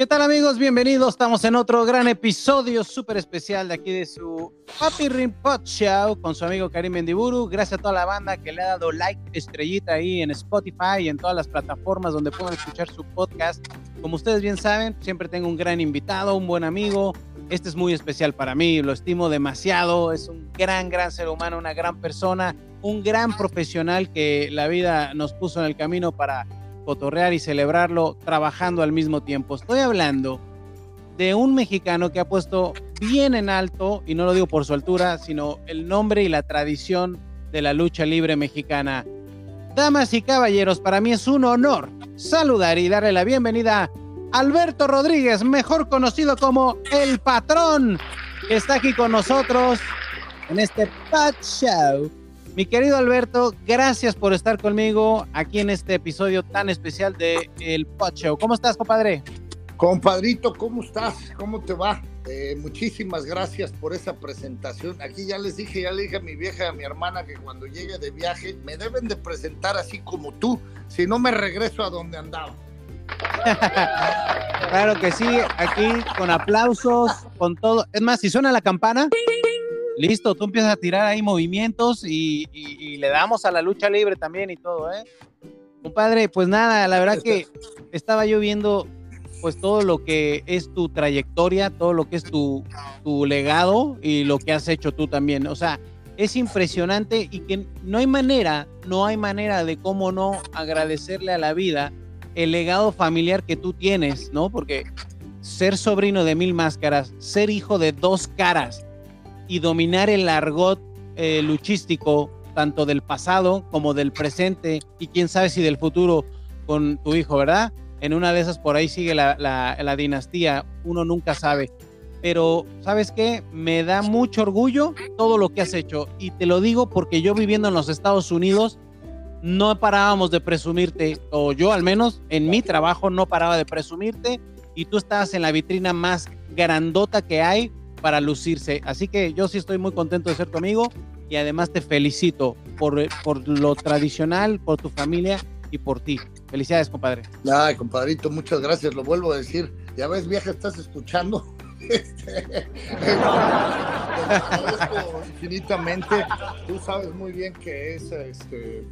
¿Qué tal amigos? Bienvenidos. Estamos en otro gran episodio súper especial de aquí de su Papi Ring Pot Show con su amigo Karim Mendiburu. Gracias a toda la banda que le ha dado like, estrellita ahí en Spotify y en todas las plataformas donde puedan escuchar su podcast. Como ustedes bien saben, siempre tengo un gran invitado, un buen amigo. Este es muy especial para mí, lo estimo demasiado. Es un gran, gran ser humano, una gran persona, un gran profesional que la vida nos puso en el camino para cotorrear y celebrarlo trabajando al mismo tiempo. Estoy hablando de un mexicano que ha puesto bien en alto, y no lo digo por su altura, sino el nombre y la tradición de la lucha libre mexicana. Damas y caballeros, para mí es un honor saludar y darle la bienvenida a Alberto Rodríguez, mejor conocido como El Patrón, que está aquí con nosotros en este Pat Show mi querido Alberto, gracias por estar conmigo aquí en este episodio tan especial de El Pod Show. ¿Cómo estás, compadre? Compadrito, ¿cómo estás? ¿Cómo te va? Eh, muchísimas gracias por esa presentación. Aquí ya les dije, ya le dije a mi vieja y a mi hermana que cuando llegue de viaje me deben de presentar así como tú, si no me regreso a donde andaba. claro que sí, aquí con aplausos, con todo. Es más, si suena la campana, listo, tú empiezas a tirar ahí movimientos y, le damos a la lucha libre también y todo, ¿eh? Compadre, pues nada, la verdad que estaba yo viendo pues todo lo que es tu trayectoria, todo lo que es tu, tu legado y lo que has hecho tú también. O sea, es impresionante y que no hay manera, no hay manera de cómo no agradecerle a la vida el legado familiar que tú tienes, ¿no? Porque ser sobrino de mil máscaras, ser hijo de dos caras, y dominar el argot eh, luchístico, tanto del pasado como del presente, y quién sabe si del futuro con tu hijo, ¿verdad? En una de esas por ahí sigue la, la, dinastía, uno nunca sabe. Pero, ¿sabes qué? Me da mucho orgullo todo lo que has hecho. Y te lo digo porque yo viviendo en los Estados Unidos, no parábamos de presumirte, o yo al menos en mi trabajo no paraba de presumirte, y tú estabas en la vitrina más grandota que hay para lucirse. Así que yo sí estoy muy contento de ser tu amigo y además te felicito por, por lo tradicional, por tu familia y por ti. Felicidades, compadre. Ay, compadrito, muchas gracias. Lo vuelvo a decir. Ya ves, vieja, estás escuchando. Este, infinitamente. Tú sabes muy bien que es este,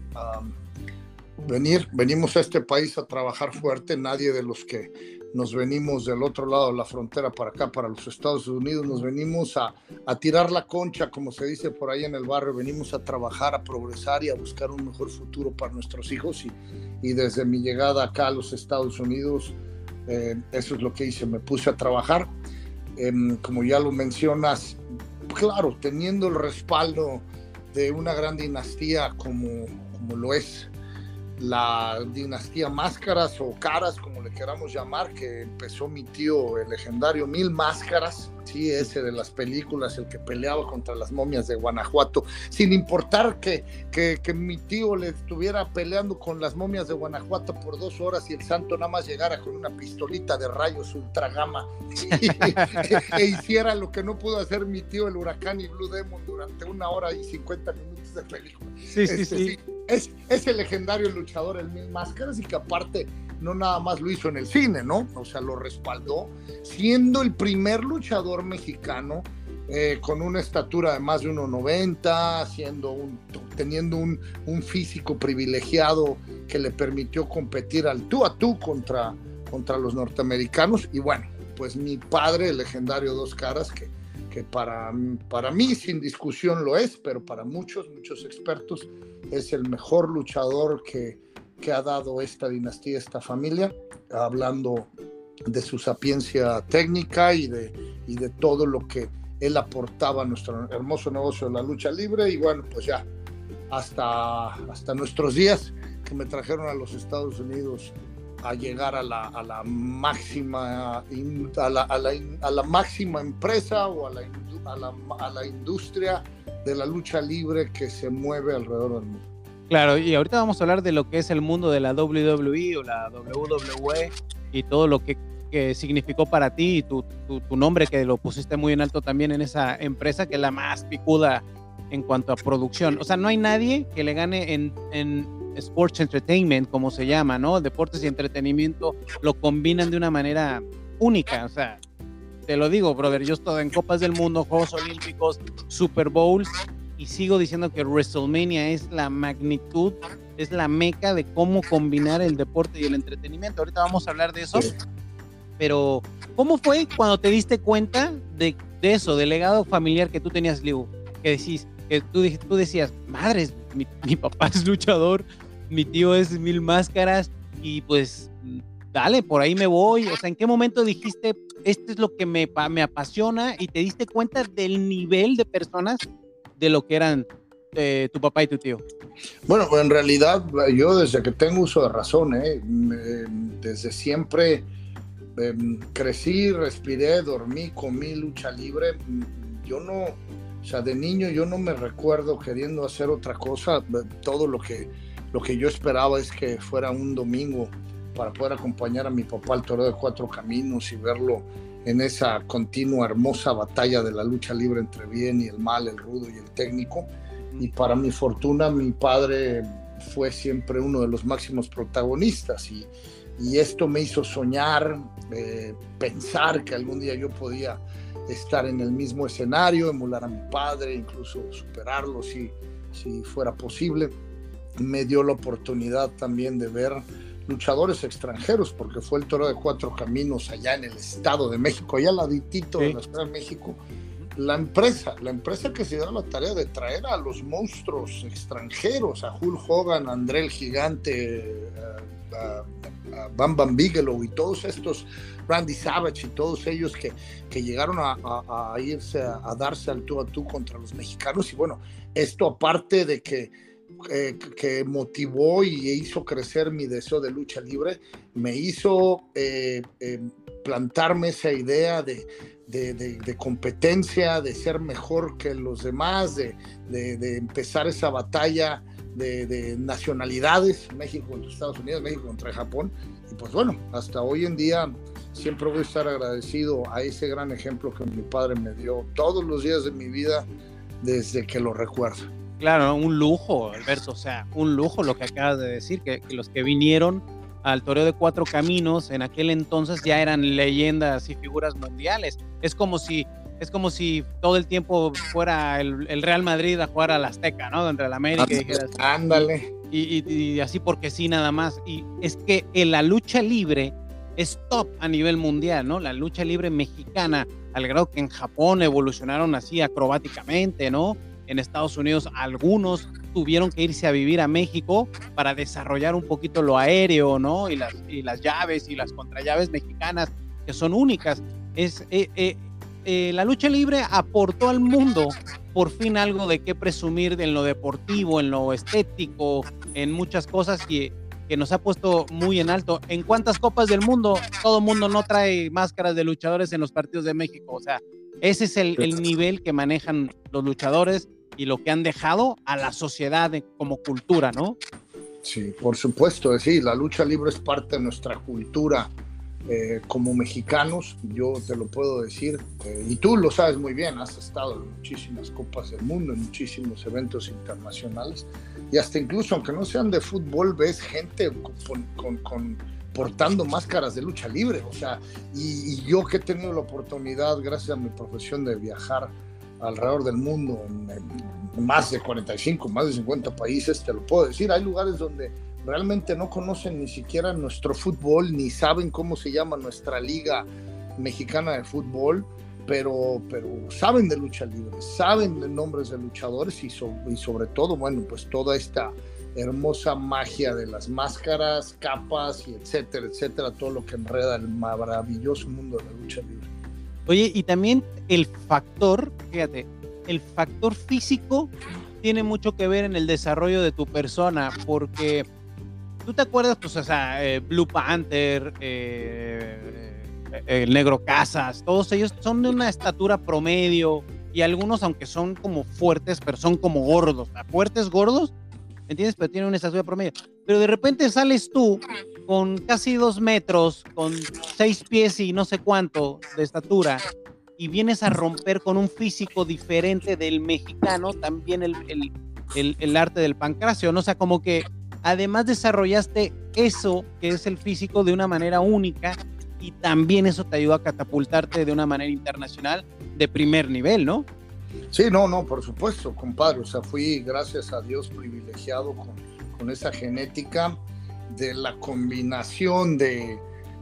venir, venimos a este país a trabajar fuerte. Nadie de los que nos venimos del otro lado de la frontera para acá, para los Estados Unidos, nos venimos a, tirar la concha, como se dice por ahí en el barrio, venimos a trabajar, a progresar y a buscar un mejor futuro para nuestros hijos. Y, desde mi llegada acá a los Estados Unidos, eh, eso es lo que hice, me puse a trabajar. Em, como ya lo mencionas, claro, teniendo el respaldo de una gran dinastía como, como lo es la dinastía Máscaras o Caras, como le queramos llamar, que empezó mi tío, el legendario Mil Máscaras, sí, ese de las películas, el que peleaba contra las momias de Guanajuato, sin importar que, que, mi tío le estuviera peleando con las momias de Guanajuato por dos horas y el santo nada más llegara con una pistolita de rayos ultra gama e, hiciera lo que no pudo hacer mi tío, el huracán y Blue Demon, durante una hora y cincuenta minutos de película. Sí, sí, este, sí. Es, es el legendario luchador, el Mil Máscaras, y que aparte no nada más lo hizo en el cine, ¿no? O sea, lo respaldó, siendo el primer luchador mexicano eh, con una estatura de más de 1,90, siendo un, teniendo un, un, físico privilegiado que le permitió competir al tú a tú contra, contra los norteamericanos. Y bueno, pues mi padre, el legendario Dos Caras, que, que para, para mí sin discusión lo es, pero para muchos, muchos expertos es el mejor luchador que, que ha dado esta dinastía, esta familia, hablando de su sapiencia técnica y de, y de todo lo que él aportaba a nuestro hermoso negocio de la lucha libre. Y bueno, pues ya hasta, hasta nuestros días que me trajeron a los Estados Unidos a llegar a la, a la máxima a la, a, la, a la, máxima empresa o a la, a la industria de la lucha libre que se mueve alrededor del mundo. Claro, y ahorita vamos a hablar de lo que es el mundo de la WWE o la WWE y todo lo que, significó para ti y tu, tu, nombre que lo pusiste muy en alto también en esa empresa que es la más picuda en cuanto a producción. O sea, no hay nadie que le gane en, en Sports Entertainment, como se llama, ¿no? Deportes y entretenimiento lo combinan de una manera única, o sea, te lo digo, brother, yo estoy en Copas del Mundo, Juegos Olímpicos, Super Bowls, y sigo diciendo que WrestleMania es la magnitud, es la meca de cómo combinar el deporte y el entretenimiento. Ahorita vamos a hablar de eso. Pero, ¿cómo fue cuando te diste cuenta de, eso, del legado familiar que tú tenías, Liu? Que decís, que tú, tú decías, madres, mi, mi papá es luchador, mi tío es mil máscaras, y pues dale, por ahí me voy. O sea, ¿en qué momento dijiste, esto es lo que me, me apasiona y te diste cuenta del nivel de personas de lo que eran eh, tu papá y tu tío? Bueno, en realidad yo desde que tengo uso de razón, ¿eh? desde siempre em, crecí, respiré, dormí, comí lucha libre. Yo no, o sea, de niño yo no me recuerdo queriendo hacer otra cosa. Todo lo que, lo que yo esperaba es que fuera un domingo para poder acompañar a mi papá al Toro de Cuatro Caminos y verlo en esa continua hermosa batalla de la lucha libre entre bien y el mal, el rudo y el técnico. Y para mi fortuna, mi padre fue siempre uno de los máximos protagonistas y, y esto me hizo soñar, eh, pensar que algún día yo podía estar en el mismo escenario, emular a mi padre, incluso superarlo si, si fuera posible. Me dio la oportunidad también de ver luchadores extranjeros, porque fue el Toro de Cuatro Caminos allá en el Estado de México, allá al laditito de la Ciudad de México. La empresa, la empresa que se dio la tarea de traer a los monstruos extranjeros, a Hulk Hogan, a André el Gigante, a, Bam Bam Bigelow y todos estos, Randy Savage y todos ellos que, que llegaron a, irse a, darse al tú a tú contra los mexicanos. Y bueno, esto aparte de que eh, que motivó y hizo crecer mi deseo de lucha libre, me hizo eh, eh, plantarme esa idea de, de, competencia, de ser mejor que los demás, de, empezar esa batalla de, nacionalidades, México contra Estados Unidos, México contra Japón. Y pues bueno, hasta hoy en día siempre voy a estar agradecido a ese gran ejemplo que mi padre me dio todos los días de mi vida desde que lo recuerdo. Claro, un lujo, Alberto, o sea, un lujo lo que acabas de decir, que, los que vinieron al Toreo de Cuatro Caminos en aquel entonces ya eran leyendas y figuras mundiales. Es como si, es como si todo el tiempo fuera el, Real Madrid a jugar a la Azteca, ¿no? Entre la América y dijeras, Ándale. Y, así porque sí, nada más. Y es que en la lucha libre es top a nivel mundial, ¿no? La lucha libre mexicana, al grado que en Japón evolucionaron así acrobáticamente, ¿no? en Estados Unidos, algunos tuvieron que irse a vivir a México para desarrollar un poquito lo aéreo, ¿no? Y las, y las llaves y las contrallaves mexicanas, que son únicas. Es, eh, eh, eh, la lucha libre aportó al mundo por fin algo de qué presumir en lo deportivo, en lo estético, en muchas cosas que, que nos ha puesto muy en alto. ¿En cuántas copas del mundo todo mundo no trae máscaras de luchadores en los partidos de México? O sea, ese es el, el nivel que manejan los luchadores y lo que han dejado a la sociedad como cultura, ¿no? Sí, por supuesto, sí, la lucha libre es parte de nuestra cultura eh, como mexicanos, yo te lo puedo decir, eh, y tú lo sabes muy bien, has estado en muchísimas copas del mundo, en muchísimos eventos internacionales, y hasta incluso, aunque no sean de fútbol, ves gente con, portando máscaras de lucha libre, o sea, y, yo que he tenido la oportunidad, gracias a mi profesión de viajar, alrededor del mundo, en, más de 45, más de 50 países, te lo puedo decir. Hay lugares donde realmente no conocen ni siquiera nuestro fútbol, ni saben cómo se llama nuestra liga mexicana de fútbol, pero, pero saben de lucha libre, saben de nombres de luchadores y, y sobre todo, bueno, pues toda esta hermosa magia de las máscaras, capas y etcétera, etcétera, todo lo que enreda el maravilloso mundo de la lucha libre. Oye, y también el factor, fíjate, el factor físico tiene mucho que ver en el desarrollo de tu persona, porque tú te acuerdas, pues, o sea, eh, Blue Panther, eh, eh, el Negro Casas, todos ellos son de una estatura promedio y algunos, aunque son como fuertes, pero son como gordos, fuertes gordos, ¿entiendes? Pero tienen una estatura promedio. Pero de repente sales tú con casi dos metros, con seis pies y no sé cuánto de estatura, y vienes a romper con un físico diferente del mexicano, también el, el, el, arte del pancracio, ¿no? O sea, como que además desarrollaste eso, que es el físico, de una manera única, y también eso te ayudó a catapultarte de una manera internacional de primer nivel, ¿no? Sí, no, no, por supuesto, compadre. O sea, fui, gracias a Dios, privilegiado con, con esa genética de la combinación de,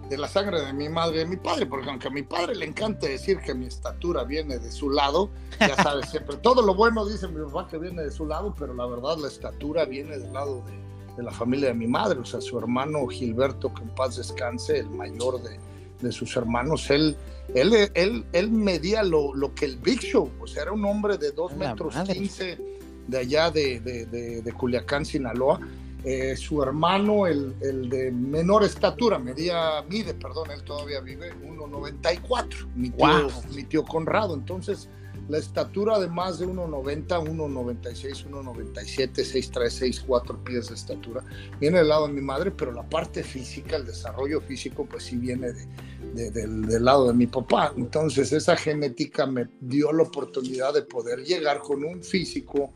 de la sangre de mi madre y de mi padre, porque aunque a mi padre le encanta decir que mi estatura viene de su lado, ya sabes, siempre todo lo bueno dice mi papá que viene de su lado, pero la verdad la estatura viene del lado de, de la familia de mi madre, o sea, su hermano Gilberto, que en paz descanse, el mayor de, de sus hermanos, él, él, él, él medía lo, lo, que el Big Show, o sea, era un hombre de 2 metros 15 de allá de, de, de Culiacán, Sinaloa, eh, su hermano, el, el, de menor estatura, medía, mide, perdón, él todavía vive 1,94, mi, tío, mi tío Conrado. Entonces, la estatura de más de 1,90, 1,96, 1,97, 6'3, 6'4 pies de estatura, viene del lado de mi madre, pero la parte física, el desarrollo físico, pues sí viene de, de, del, lado de mi papá. Entonces, esa genética me dio la oportunidad de poder llegar con un físico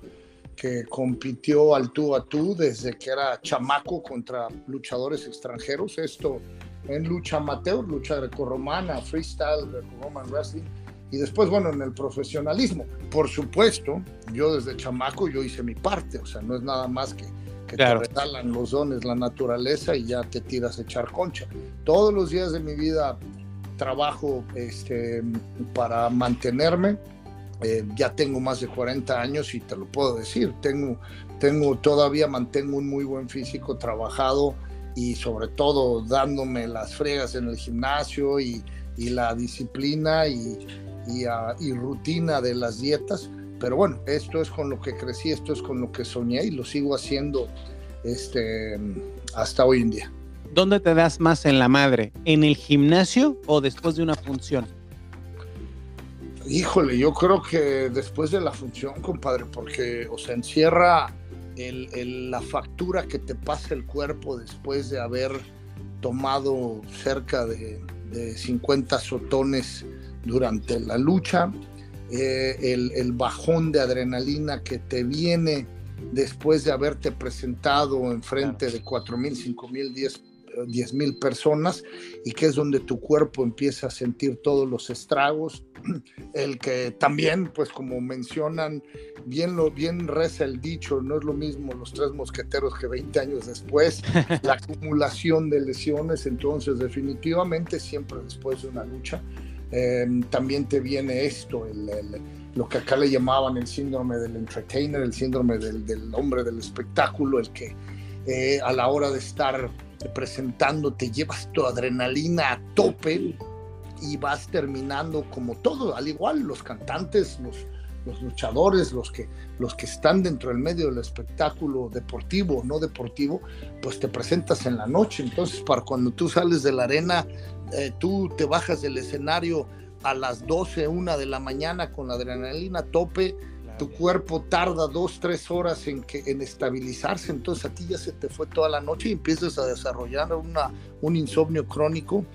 que compitió al tú a tú desde que era chamaco contra luchadores extranjeros. Esto en lucha amateur, lucha grecorromana, freestyle, greco-roman wrestling. Y después, bueno, en el profesionalismo. Por supuesto, yo desde chamaco yo hice mi parte. O sea, no es nada más que, que claro. te regalan los dones, la naturaleza y ya te tiras a echar concha. Todos los días de mi vida trabajo este, para mantenerme eh, ya tengo más de 40 años y te lo puedo decir, tengo, tengo todavía mantengo un muy buen físico trabajado y sobre todo dándome las fregas en el gimnasio y, y la disciplina y, y, y, rutina de las dietas. Pero bueno, esto es con lo que crecí, esto es con lo que soñé y lo sigo haciendo este, hasta hoy en día. ¿Dónde te das más en la madre? ¿En el gimnasio o después de una función? Híjole, yo creo que después de la función, compadre, porque, o sea, encierra el, el, la factura que te pasa el cuerpo después de haber tomado cerca de, de 50 sotones durante la lucha, eh, el, el, bajón de adrenalina que te viene después de haberte presentado enfrente claro. de 4 mil, 5 mil, 10 10 mil personas y que es donde tu cuerpo empieza a sentir todos los estragos. El que también, pues como mencionan, bien, lo, bien reza el dicho, no es lo mismo los tres mosqueteros que 20 años después, la acumulación de lesiones, entonces definitivamente siempre después de una lucha. Eh, también te viene esto, el, el, lo que acá le llamaban el síndrome del entertainer, el síndrome del, del hombre del espectáculo, el que eh, a la hora de estar presentándote, llevas tu adrenalina a tope y vas terminando como todo, al igual los cantantes, los, los luchadores, los que, los que están dentro del medio del espectáculo deportivo o no deportivo, pues te presentas en la noche. Entonces, para cuando tú sales de la arena, eh, tú te bajas del escenario a las 12, 1 de la mañana con la adrenalina a tope, tu cuerpo tarda dos, tres horas en, que, en estabilizarse, entonces a ti ya se te fue toda la noche y empiezas a desarrollar una, un insomnio crónico.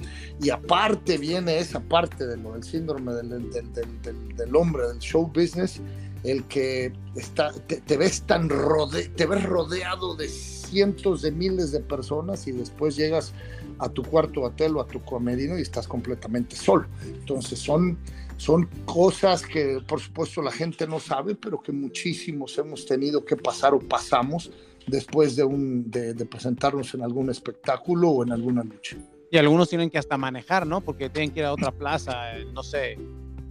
Y aparte viene esa parte de lo, del síndrome del, del, del, del, hombre, del show business, el que está, te, ves tan rode, te ves rodeado de cientos de miles de personas y después llegas a tu cuarto hotel o a tu comedino y estás completamente solo. Entonces son son cosas que por supuesto la gente no sabe, pero que muchísimos hemos tenido que pasar o pasamos después de, un, de presentarnos en algún espectáculo o en alguna lucha. Y algunos tienen que hasta manejar, ¿no? Porque tienen que ir a otra plaza, no sé,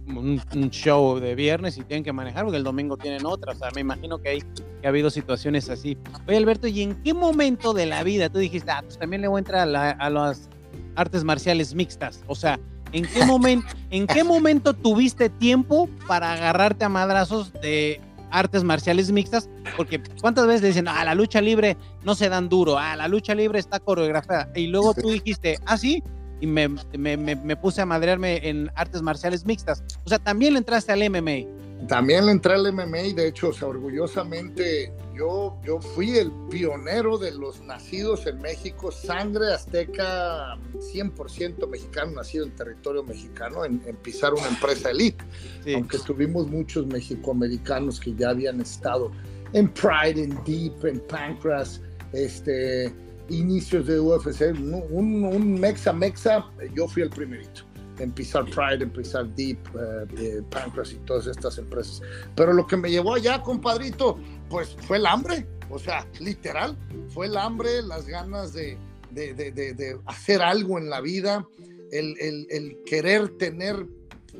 un, un, show de viernes y tienen que manejar porque el domingo tienen otra. O sea, me imagino que, hay, que ha habido situaciones así. Oye, Alberto, ¿y en qué momento de la vida tú dijiste, ah, pues también le voy a entrar a, la, a las artes marciales mixtas? O sea, ¿En qué, momento, ¿En qué momento tuviste tiempo para agarrarte a madrazos de artes marciales mixtas? Porque cuántas veces dicen, ah, la lucha libre no se dan duro, ah, la lucha libre está coreografiada. Y luego tú dijiste, ah, sí, y me, me, me, me puse a madrearme en artes marciales mixtas. O sea, también le entraste al MMA. También le entré al MMA y de hecho, o sea, orgullosamente yo, yo fui el pionero de los nacidos en México, sangre azteca 100% mexicano, nacido en territorio mexicano, en, en pisar una empresa elite. Sí. Aunque tuvimos muchos mexicoamericanos que ya habían estado en Pride, en Deep, en Pancras, este, inicios de UFC, un, un, mexa mexa, yo fui el primerito. En pisar Pride, en pisar Deep, uh, Pancras y todas estas empresas. Pero lo que me llevó allá, compadrito, pues fue el hambre, o sea, literal, fue el hambre, las ganas de, de, de, de hacer algo en la vida, el, el, el, querer tener,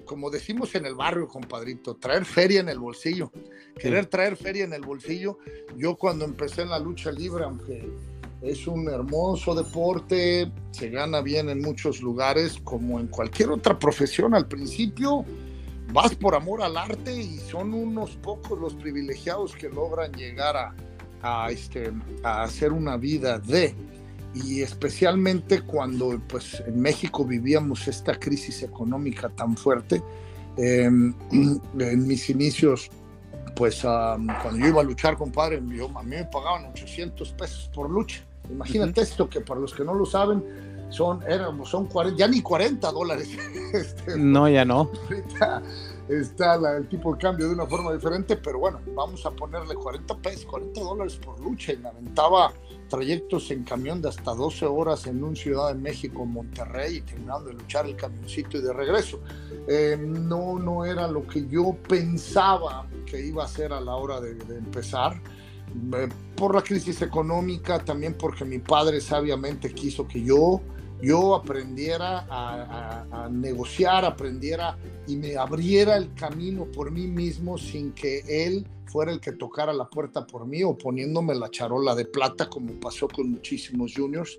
como decimos en el barrio, compadrito, traer feria en el bolsillo, querer traer feria en el bolsillo. Yo cuando empecé en la lucha libre, aunque es un hermoso deporte, se gana bien en muchos lugares, como en cualquier otra profesión al principio. Vas por amor al arte y son unos pocos los privilegiados que logran llegar a, a, este, a hacer una vida de, y especialmente cuando pues, en México vivíamos esta crisis económica tan fuerte. Em, en mis inicios pues cuando yo iba a luchar, compadre, yo, a mí me pagaban 800 pesos por lucha. Imagínate esto, que para los que no lo saben, son, son 40, ya ni 40 dólares. Este, no, ya no. Ahorita está el tipo de cambio de una forma diferente, pero bueno, vamos a ponerle 40 pesos, 40 dólares por lucha y me aventaba trayectos en camión de hasta 12 horas en un Ciudad de México, Monterrey, y terminando de luchar el camioncito y de regreso. Eh, no, no era lo que yo pensaba que iba a ser a la hora de, de empezar por la crisis económica, también porque mi padre sabiamente quiso que yo, yo aprendiera a, negociar, aprendiera y me abriera el camino por mí mismo sin que él fuera el que tocara la puerta por mí o poniéndome la charola de plata como pasó con muchísimos juniors.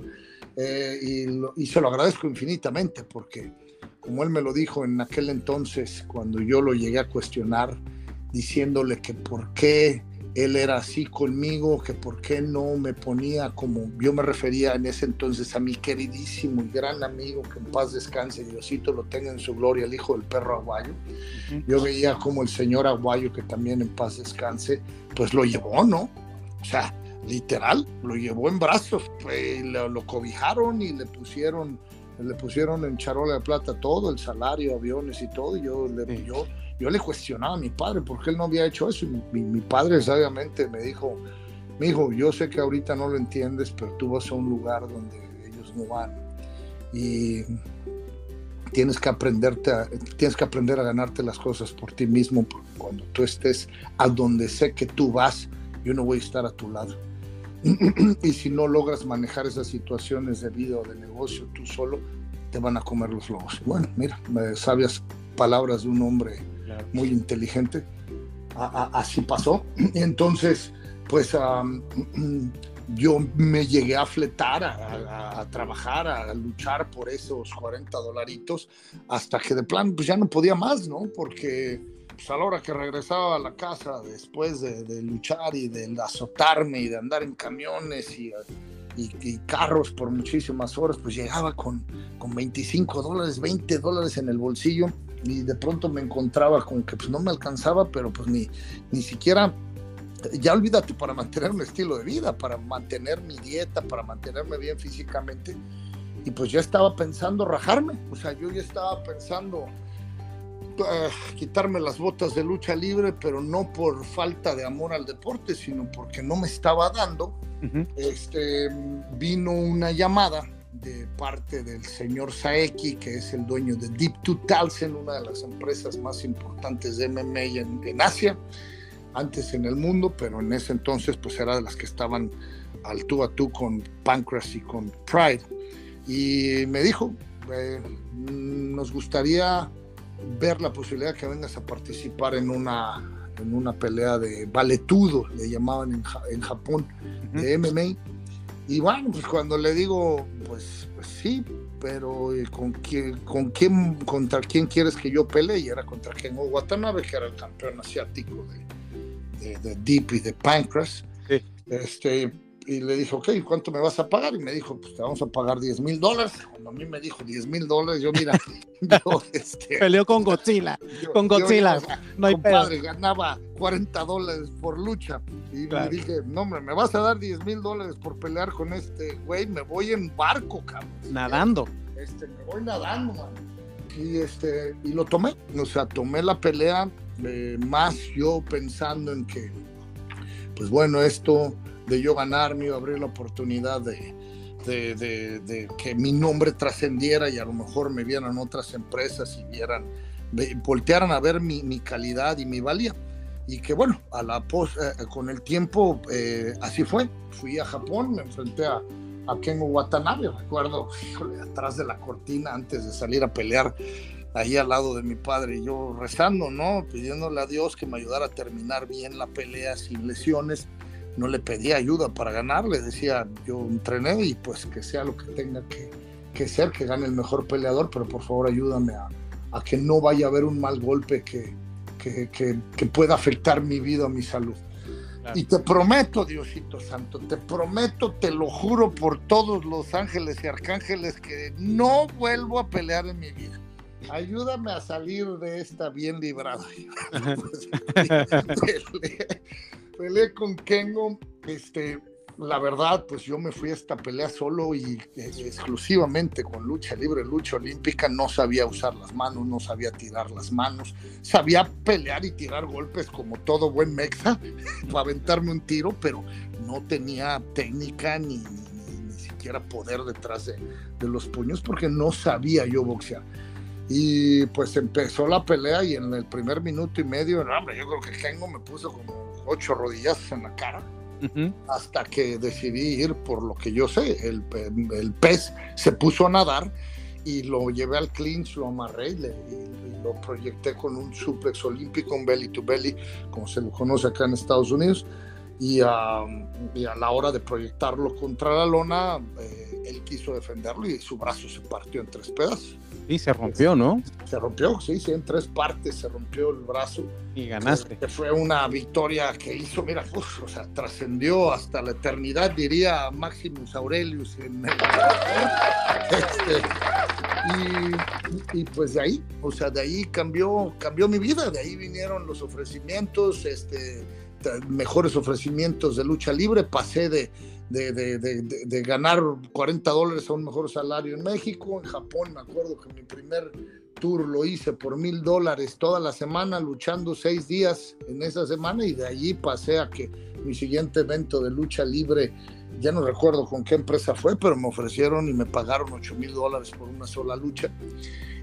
Eh, y, y se lo agradezco infinitamente porque, como él me lo dijo en aquel entonces, cuando yo lo llegué a cuestionar, diciéndole que por qué él era así conmigo, que por qué no me ponía como yo me refería en ese entonces a mi queridísimo y gran amigo, que en paz descanse, Diosito lo tenga en su gloria, el hijo del perro aguayo. Yo veía como el señor aguayo, que también en paz descanse, pues lo llevó, ¿no? O sea, literal, lo llevó en brazos, pues, lo, cobijaron y le pusieron, le pusieron en charola de plata todo, el salario, aviones y todo, y yo le... Yo, yo le cuestionaba a mi padre por qué él no había hecho eso. Mi, padre sabiamente me dijo, mi hijo, yo sé que ahorita no lo entiendes, pero tú vas a un lugar donde ellos no van. Y tienes que, aprenderte tienes que aprender a ganarte las cosas por ti mismo, porque cuando tú estés a donde sé que tú vas, yo no voy a estar a tu lado. y si no logras manejar esas situaciones de vida o de negocio tú solo, te van a comer los lobos. Bueno, mira, sabias palabras de un hombre muy inteligente. así pasó. Entonces, pues yo me llegué a fletar, a, trabajar, a luchar por esos 40 dolaritos, hasta que de plan, pues ya no podía más, ¿no? Porque pues, a la hora que regresaba a la casa, después de, luchar y de azotarme y de andar en camiones y, y, carros por muchísimas horas, pues llegaba con, con 25 dólares, 20 dólares en el bolsillo y de pronto me encontraba con que pues no me alcanzaba, pero pues ni, ni siquiera, ya olvídate, para mantener un estilo de vida, para mantener mi dieta, para mantenerme bien físicamente. Y pues ya estaba pensando rajarme, o sea, yo ya estaba pensando ah, quitarme las botas de lucha libre, pero no por falta de amor al deporte, sino porque no me estaba dando. este, vino una llamada de parte del señor Saeki, que es el dueño de Deep 2000, una de las empresas más importantes de MMA en, Asia, antes en el mundo, pero en ese entonces pues era de las que estaban al tú a tú con Pancras y con Pride. Y me dijo, eh, nos gustaría ver la posibilidad que vengas a participar en una, en una pelea de valetudo, le llamaban en, en Japón, de MMA y bueno, pues cuando le digo, pues, pues sí, pero eh, ¿con quién, ¿con quién, contra quién quieres que yo pelee? Y era contra Ken Watanabe, que era el campeón asiático de, de, Deep y de Pancras. Este, y le dije, ok, ¿cuánto me vas a pagar? Y me dijo, pues te vamos a pagar 10 mil dólares. Cuando a mí me dijo 10 mil dólares, yo mira, yo este, Peleó con Godzilla, con Godzilla, no hay compadre, ganaba 40 dólares por lucha. Y le dije, no, me, me vas a dar 10 mil dólares por pelear con este güey, me voy en barco, cabrón. Nadando. Este, me voy nadando, man. Y, este, y lo tomé, o sea, tomé la pelea, eh, más yo pensando en que, pues bueno, esto de yo ganarme o abrir la oportunidad de, de, que mi nombre trascendiera y a lo mejor me vieran otras empresas y vieran, voltearan a ver mi, calidad y mi valía. Y que bueno, a la eh, con el tiempo eh, así fue. Fui a Japón, me enfrenté a, a Kengo Watanabe, recuerdo, atrás de la cortina antes de salir a pelear ahí al lado de mi padre, yo rezando, ¿no? Pidiéndole a Dios que me ayudara a terminar bien la pelea sin lesiones no le pedía ayuda para ganar, le decía, yo entrené y pues que sea lo que tenga que, que ser, que gane el mejor peleador, pero por favor ayúdame a, a que no vaya a haber un mal golpe que, que, que, pueda afectar mi vida, mi salud. Y te prometo, Diosito Santo, te prometo, te lo juro por todos los ángeles y arcángeles que no vuelvo a pelear en mi vida. Ayúdame a salir de esta bien librada. peleé con Kengo, este, la verdad, pues yo me fui a esta pelea solo y eh, exclusivamente con lucha libre, lucha olímpica, no sabía usar las manos, no sabía tirar las manos, sabía pelear y tirar golpes como todo buen mexa para aventarme un tiro, pero no tenía técnica ni, ni, siquiera poder detrás de, de los puños porque no sabía yo boxear. Y pues empezó la pelea y en el primer minuto y medio, hombre, yo creo que Kengo me puso como ocho rodillazos en la cara. Hasta que decidí ir por lo que yo sé, el, el, pez se puso a nadar y lo llevé al clinch, lo amarré y, lo proyecté con un suplex olímpico, un belly to belly, como se lo conoce acá en Estados Unidos. Y, a la hora de proyectarlo contra la lona, eh, él quiso defenderlo y su brazo se partió en tres pedazos. Y se rompió, ¿no? Se rompió, sí, sí, en tres partes se rompió el brazo. Y ganaste. Que fue una victoria que hizo, mira, o sea, trascendió hasta la eternidad, diría Maximus Aurelius en el... este, y, y, pues de ahí, o sea, de ahí cambió, cambió mi vida, de ahí vinieron los ofrecimientos, este, mejores ofrecimientos de lucha libre, pasé de de, de, de, ganar 40 dólares a un mejor salario en México. En Japón me acuerdo que mi primer tour lo hice por mil dólares toda la semana, luchando seis días en esa semana y de allí pasé a que mi siguiente evento de lucha libre, ya no recuerdo con qué empresa fue, pero me ofrecieron y me pagaron 8 mil dólares por una sola lucha.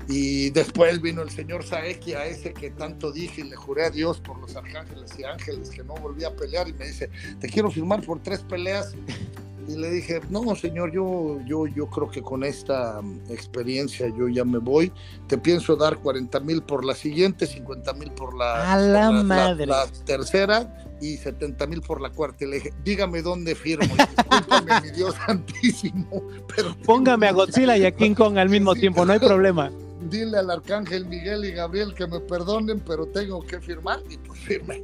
Y después vino el señor Saeki, a ese que tanto dije y le juré a Dios por los arcángeles y ángeles que no volví a pelear y me dice, te quiero firmar por tres peleas. Y le dije, no, señor, yo, yo, yo creo que con esta experiencia yo ya me voy. Te pienso dar 40 mil por la siguiente, 50 mil por la, la, madre. la, tercera y 70 mil por la cuarta. Y le dije, dígame dónde firmo. Discúlpame, mi Dios santísimo. Pero Póngame a Godzilla y a King Kong al mismo tiempo, no hay problema dile al arcángel Miguel y Gabriel que me perdonen, pero tengo que firmar y pues firme.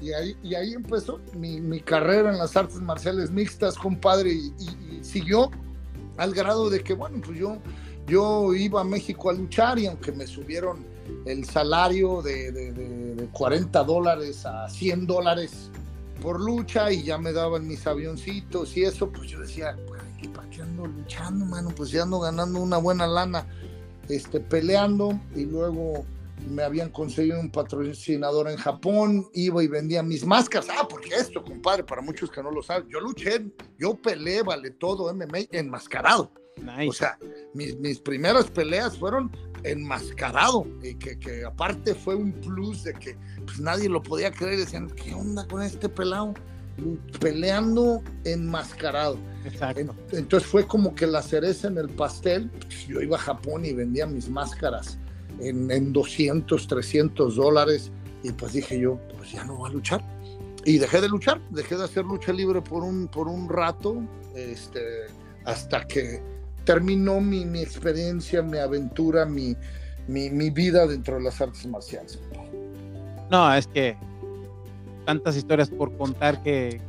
Y ahí, y ahí empezó mi, mi carrera en las artes marciales mixtas, compadre, y, y, siguió al grado de que, bueno, pues yo, yo iba a México a luchar y aunque me subieron el salario de, de, de, 40 dólares a 100 dólares por lucha y ya me daban mis avioncitos y eso, pues yo decía, ¿para qué ando luchando, mano? Pues ya ando ganando una buena lana este, peleando y luego me habían conseguido un patrocinador en Japón, iba y vendía mis máscaras. Ah, porque esto, compadre, para muchos que no lo saben, yo luché, yo peleé, vale todo, MMA, enmascarado. O sea, mis, mis, primeras peleas fueron enmascarado, y que, que, aparte fue un plus de que pues, nadie lo podía creer. Decían, ¿qué onda con este pelado? peleando enmascarado. Exacto. Entonces fue como que la cereza en el pastel. Yo iba a Japón y vendía mis máscaras en, en 200, 300 dólares. Y pues dije yo, pues ya no voy a luchar. Y dejé de luchar, dejé de hacer lucha libre por un, por un rato, este, hasta que terminó mi, mi experiencia, mi aventura, mi, mi, mi vida dentro de las artes marciales. No, es que tantas historias por contar que,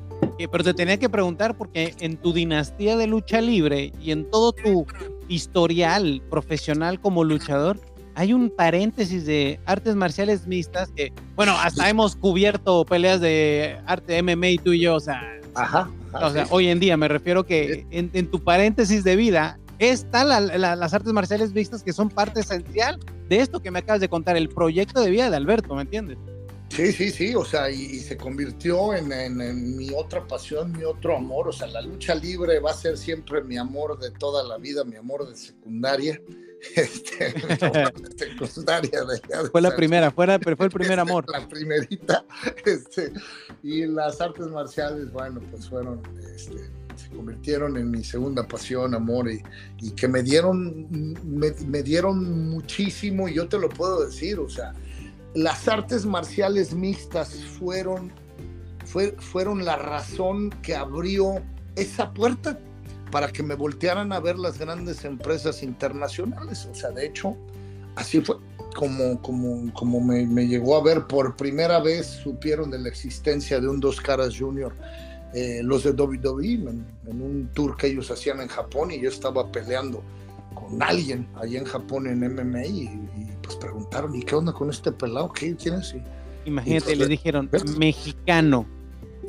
pero te tenía que preguntar porque en tu dinastía de lucha libre y en todo tu historial profesional como luchador, hay un paréntesis de artes marciales mixtas que, bueno, hasta hemos cubierto peleas de arte MMA tú y yo, o sea, ajá, o sea hoy en día me refiero que en, tu paréntesis de vida están las artes marciales mixtas que son parte esencial de esto que me acabas de contar, el proyecto de vida de Alberto, ¿me entiendes? Sí, sí, sí, o sea, y, se convirtió en, mi otra pasión, mi otro amor, o sea, la lucha libre va a ser siempre mi amor de toda la vida, mi amor de secundaria. Este, secundaria fue la primera, fue, fue el primer amor. La primerita, este, y las artes marciales, bueno, pues fueron, este, convirtieron en mi segunda pasión, amor, y, y que me dieron, me, me dieron muchísimo, y yo te lo puedo decir, o sea, las artes marciales mixtas fueron, fue, fueron la razón que abrió esa puerta para que me voltearan a ver las grandes empresas internacionales. O sea, de hecho, así fue como, como, como me, llegó a ver por primera vez, supieron de la existencia de un Dos Caras Junior. Eh, los de WWE en, en, un tour que ellos hacían en Japón y yo estaba peleando con alguien allá en Japón en MMA y, pues preguntaron, ¿y qué onda con este pelado? ¿Qué tienes? Imagínate, le dijeron, mexicano,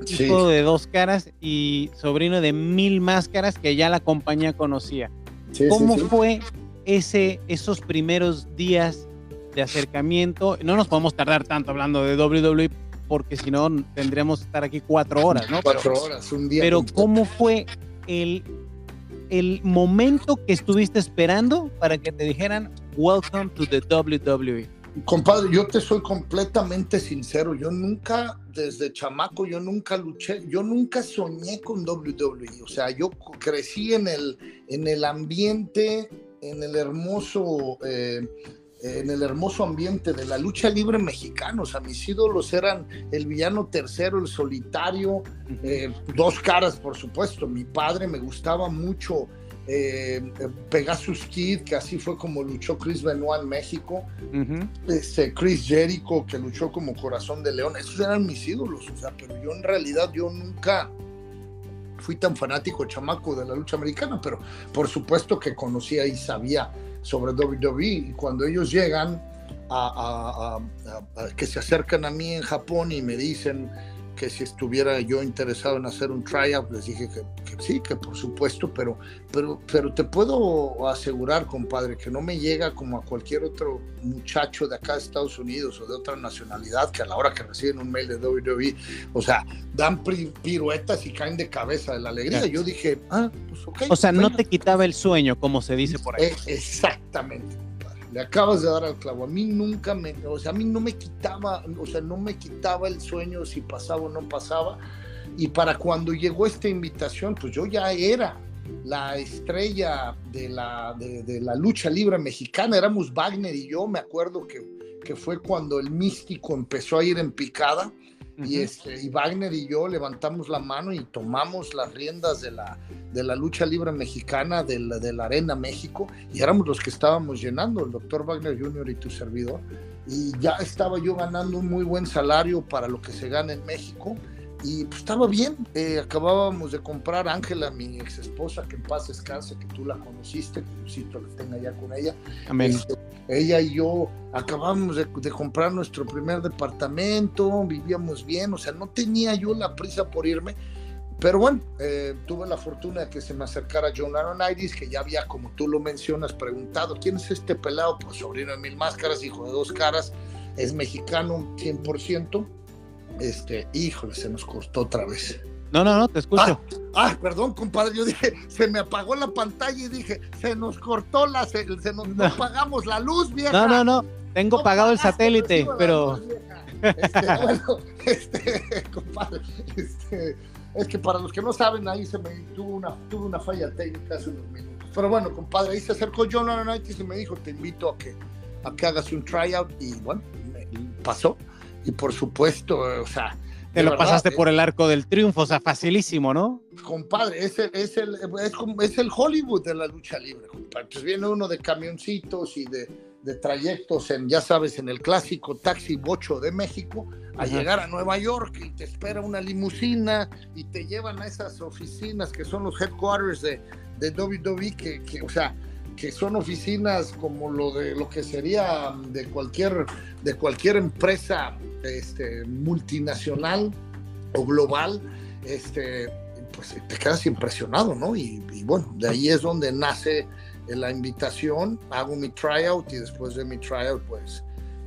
hijo de dos caras y sobrino de mil máscaras que ya la compañía conocía. ¿Cómo fue ese, esos primeros días de acercamiento? No nos podemos tardar tanto hablando de WWE porque si no tendríamos que estar aquí cuatro horas, ¿no? Cuatro horas, un día. Pero ¿cómo fue el el momento que estuviste esperando para que te dijeran Welcome to the WWE? Compadre, yo te soy completamente sincero. Yo nunca, desde chamaco, yo nunca luché, yo nunca soñé con WWE. O sea, yo crecí en el, en el ambiente, en el hermoso, eh, en el hermoso ambiente de la lucha libre mexicana. O sea, mis ídolos eran el villano tercero, el solitario, eh, dos caras, por supuesto. Mi padre me gustaba mucho eh, Pegasus Kid, que así fue como luchó Chris Benoit en México. este, Chris Jericho, que luchó como Corazón de León. Esos eran mis ídolos. O sea, pero yo en realidad, yo nunca fui tan fanático chamaco de la lucha americana, pero por supuesto que conocía y sabía sobre WWE y cuando ellos llegan a, que se acercan a mí en Japón y me dicen que si estuviera yo interesado en hacer un tryout, les dije que, sí, que por supuesto, pero, pero, pero te puedo asegurar, compadre, que no me llega como a cualquier otro muchacho de acá de Estados Unidos o de otra nacionalidad que a la hora que reciben un mail de WWE, o sea, dan piruetas y caen de cabeza de la alegría. Yo dije, ah, pues ok. O sea, no te quitaba el sueño, como se dice por ahí. Eh, exactamente le acabas de dar al clavo. A mí nunca me, o sea, a mí no me quitaba, o sea, no me quitaba el sueño si pasaba o no pasaba. Y para cuando llegó esta invitación, pues yo ya era la estrella de la, de, la lucha libre mexicana. Éramos Wagner y yo, me acuerdo que, que fue cuando el místico empezó a ir en picada y, este, y Wagner y yo levantamos la mano y tomamos las riendas de la, de la lucha libre mexicana, de la, de la Arena México, y éramos los que estábamos llenando, el doctor Wagner Jr. y tu servidor. Y ya estaba yo ganando un muy buen salario para lo que se gana en México y pues estaba bien. Eh, acabábamos de comprar Ángela, mi ex esposa, que en paz descanse, que tú la conociste, que Diosito la tenga ya con ella. Amén. Este, ella y yo acabamos de, comprar nuestro primer departamento, vivíamos bien, o sea, no tenía yo la prisa por irme. Pero bueno, eh, tuve la fortuna de que se me acercara John Aronidis, que ya había, como tú lo mencionas, preguntado, ¿quién es este pelado? Pues sobrino de mil máscaras, hijo de dos caras, es mexicano 100% este, híjole, se nos cortó otra vez. No, no, no, te escucho. Ah, perdón, compadre, yo dije, se me apagó la pantalla y dije, se nos cortó la, se, nos apagamos la luz, vieja. No, no, no, tengo pagado el satélite, pero... Este, bueno, este, compadre, este, es que para los que no saben, ahí se me tuvo una, tuvo una falla técnica hace unos minutos. Pero bueno, compadre, ahí se acercó John Aronaitis y me dijo, te invito a que, a que hagas un tryout y bueno, me pasó y por supuesto, o sea... Te lo pasaste por el arco del triunfo, o sea, facilísimo, ¿no? Compadre, es el, es el, es, el Hollywood de la lucha libre, compadre. Pues viene uno de camioncitos y de, de trayectos en, ya sabes, en el clásico taxi bocho de México, a llegar a Nueva York y te espera una limusina y te llevan a esas oficinas que son los headquarters de, de WWE, que, que o sea, que son oficinas como lo de lo que sería de cualquier de cualquier empresa este, multinacional o global este pues te quedas impresionado no y, bueno de ahí es donde nace la invitación hago mi tryout y después de mi tryout pues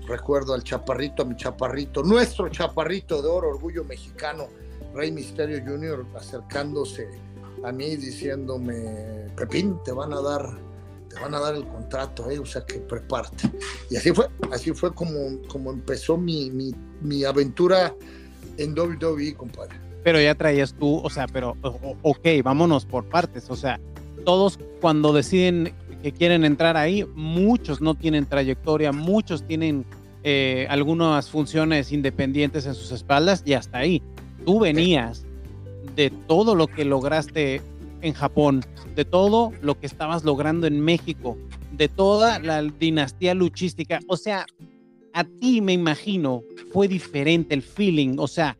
recuerdo al chaparrito, a mi chaparrito, nuestro chaparrito de oro, orgullo mexicano, Rey Misterio Jr., acercándose a mí diciéndome, Pepín, te van a dar, te van a dar el contrato, ¿eh? o sea que prepárate. Y así fue, así fue como, como empezó mi, mi, mi aventura en WWE, compadre. Pero ya traías tú, o sea, pero, ok, vámonos por partes, o sea, todos cuando deciden que quieren entrar ahí, muchos no tienen trayectoria, muchos tienen eh, algunas funciones independientes en sus espaldas y hasta ahí. Tú venías de todo lo que lograste en Japón, de todo lo que estabas logrando en México, de toda la dinastía luchística. O sea, a ti me imagino fue diferente el feeling. O sea,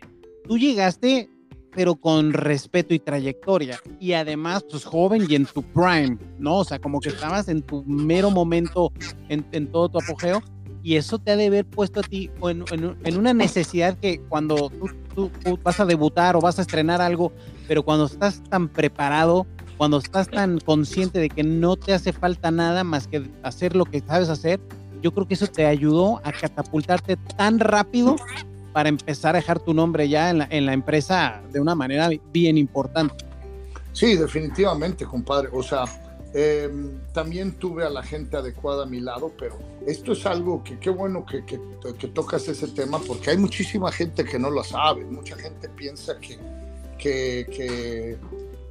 tú llegaste pero con respeto y trayectoria. Y además, pues joven y en tu prime, ¿no? O sea, como que estabas en tu mero momento, en, todo tu apogeo. Y eso te ha de haber puesto a ti en, en, una necesidad que cuando tú, tú, vas a debutar o vas a estrenar algo, pero cuando estás tan preparado, cuando estás tan consciente de que no te hace falta nada más que hacer lo que sabes hacer, yo creo que eso te ayudó a catapultarte tan rápido para empezar a dejar tu nombre ya en la, empresa de una manera bien importante. Sí, definitivamente, compadre. O sea, em, también tuve a la gente adecuada a mi lado, pero esto es algo que qué bueno que, que, que, tocas ese tema porque hay muchísima gente que no lo sabe. Mucha gente piensa que, que, que,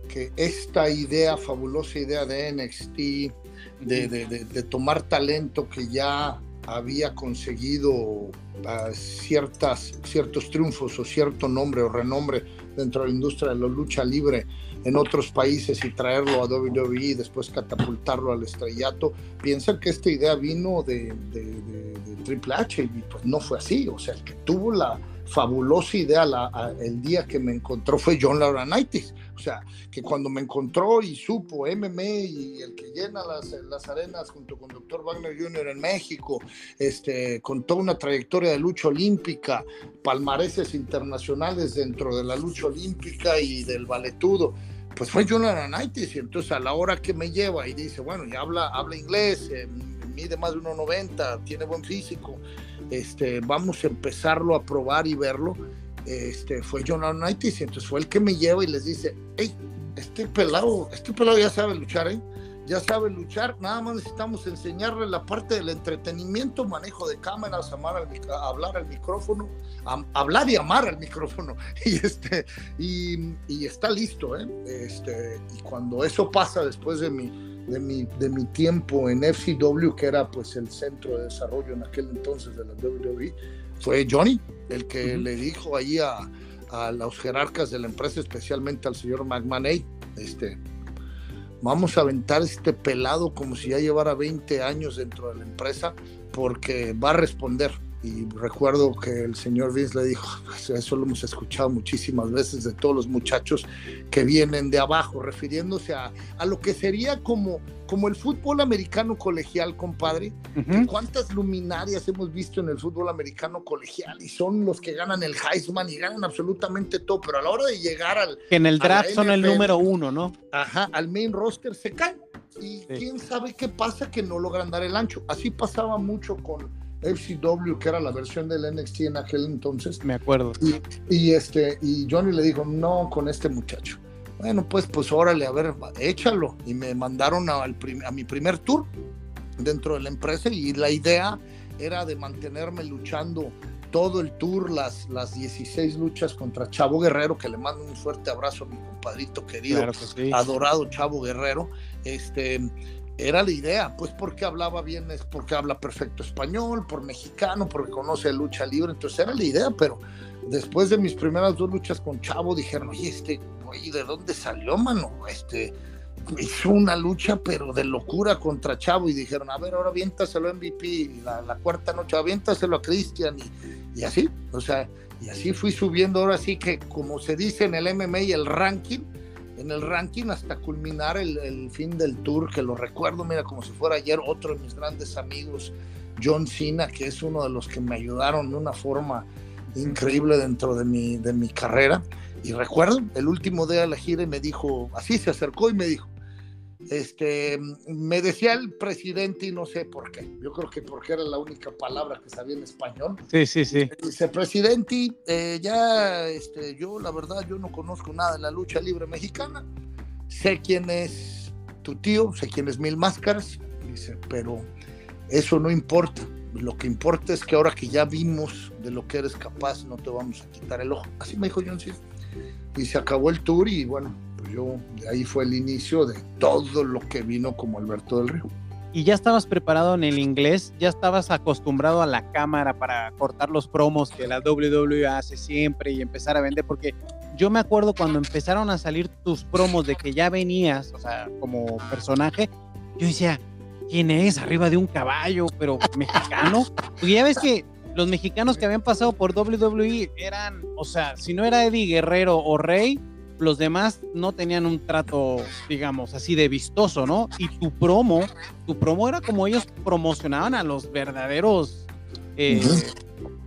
que esta idea, fabulosa idea de NXT, de, de, de, de tomar talento que ya había conseguido ah, ciertas, ciertos triunfos o cierto nombre o renombre dentro de la industria de la lucha libre en otros países y traerlo a WWE y después catapultarlo al estrellato, piensan que esta idea vino de, Triple H y pues no fue así, o sea, el que tuvo la, fabulosa idea el día que me encontró fue John Laurinaitis. O sea, que cuando me encontró y supo MMA y el que llena las, las arenas junto con Dr. Wagner Jr. en México, este, con toda una trayectoria de lucha olímpica, palmareses internacionales dentro de la lucha olímpica y del valetudo, pues fue John Laurinaitis. Y entonces a la hora que me lleva y dice, bueno, ya habla, habla inglés, eh, mide más de 1,90, tiene buen físico este, vamos a empezarlo a probar y verlo, este, fue John Laurinaitis, entonces fue el que me lleva y les dice, hey, este pelado, este pelado ya sabe luchar, ¿eh? ya sabe luchar, nada más necesitamos enseñarle la parte del entretenimiento, manejo de cámaras, amar al, hablar al micrófono, hablar y amar al micrófono, y, este, y, y, está listo, ¿eh? este, y cuando eso pasa después de mi de mi, de mi tiempo en FCW, que era pues el centro de desarrollo en aquel entonces de la WWE, fue Johnny, el que le dijo ahí a, a, los jerarcas de la empresa, especialmente al señor McMahon, este, vamos a aventar este pelado como si ya llevara 20 años dentro de la empresa, porque va a responder. Y recuerdo que el señor Vince le dijo, pues, eso lo hemos escuchado muchísimas veces de todos los muchachos que vienen de abajo, refiriéndose a, a lo que sería como, como el fútbol americano colegial, compadre. ¿Cuántas luminarias hemos visto en el fútbol americano colegial? Y son los que ganan el Heisman y ganan absolutamente todo, pero a la hora de llegar al... En el draft son el número uno, ¿no? Ajá, al main roster se caen. Y quién sabe qué pasa que no logran dar el ancho. Así pasaba mucho con FCW, que era la versión del NXT en aquel entonces. Me acuerdo. Y, este, y Johnny le dijo, no, con este muchacho. Bueno, pues, pues órale, a ver, échalo. Y me mandaron a, a mi primer tour dentro de la empresa y la idea era de mantenerme luchando todo el tour, las, las 16 luchas contra Chavo Guerrero, que le mando un fuerte abrazo a mi compadrito querido, adorado Chavo Guerrero. Este, era la idea, pues porque hablaba bien, es porque habla perfecto español, por mexicano, porque conoce lucha libre, entonces era la idea, pero después de mis primeras dos luchas con Chavo dijeron, oye, este, güey, ¿de dónde salió, mano? Este, hizo una lucha, pero de locura contra Chavo, y dijeron, a ver, ahora aviéntaselo a MVP, la, cuarta noche, aviéntaselo a Cristian, y, y así, o sea, y así fui subiendo, ahora sí que, como se dice en el MMA, el ranking, en el ranking hasta culminar el, fin del tour, que lo recuerdo, mira, como si fuera ayer, otro de mis grandes amigos, John Cena, que es uno de los que me ayudaron de una forma increíble dentro de mi, de mi carrera. Y recuerdo, el último día de la gira y me dijo, así se acercó y me dijo, este, me decía el presidente y no sé por qué. Yo creo que porque era la única palabra que sabía en español. Sí, sí, sí. Dice, presidente, eh, ya, este, yo la verdad, yo no conozco nada de la lucha libre mexicana. Sé quién es tu tío, sé quién es Mil Máscaras. Dice, pero eso no importa. Lo que importa es que ahora que ya vimos de lo que eres capaz, no te vamos a quitar el ojo. Así me dijo John Cena. Y se acabó el tour y bueno, yo, ahí fue el inicio de todo lo que vino como Alberto del Río. ¿Y ya estabas preparado en el inglés? ¿Ya estabas acostumbrado a la cámara para cortar los promos que la WWE hace siempre y empezar a vender? Porque yo me acuerdo cuando empezaron a salir tus promos de que ya venías, o sea, como personaje, yo decía, ¿quién es? Arriba de un caballo, pero mexicano. Porque ya ves que los mexicanos que habían pasado por WWE eran, o sea, si no era Eddie Guerrero o Rey, los demás no tenían un trato, digamos, así de vistoso, ¿no? Y tu promo, tu promo era como ellos promocionaban a los verdaderos eh,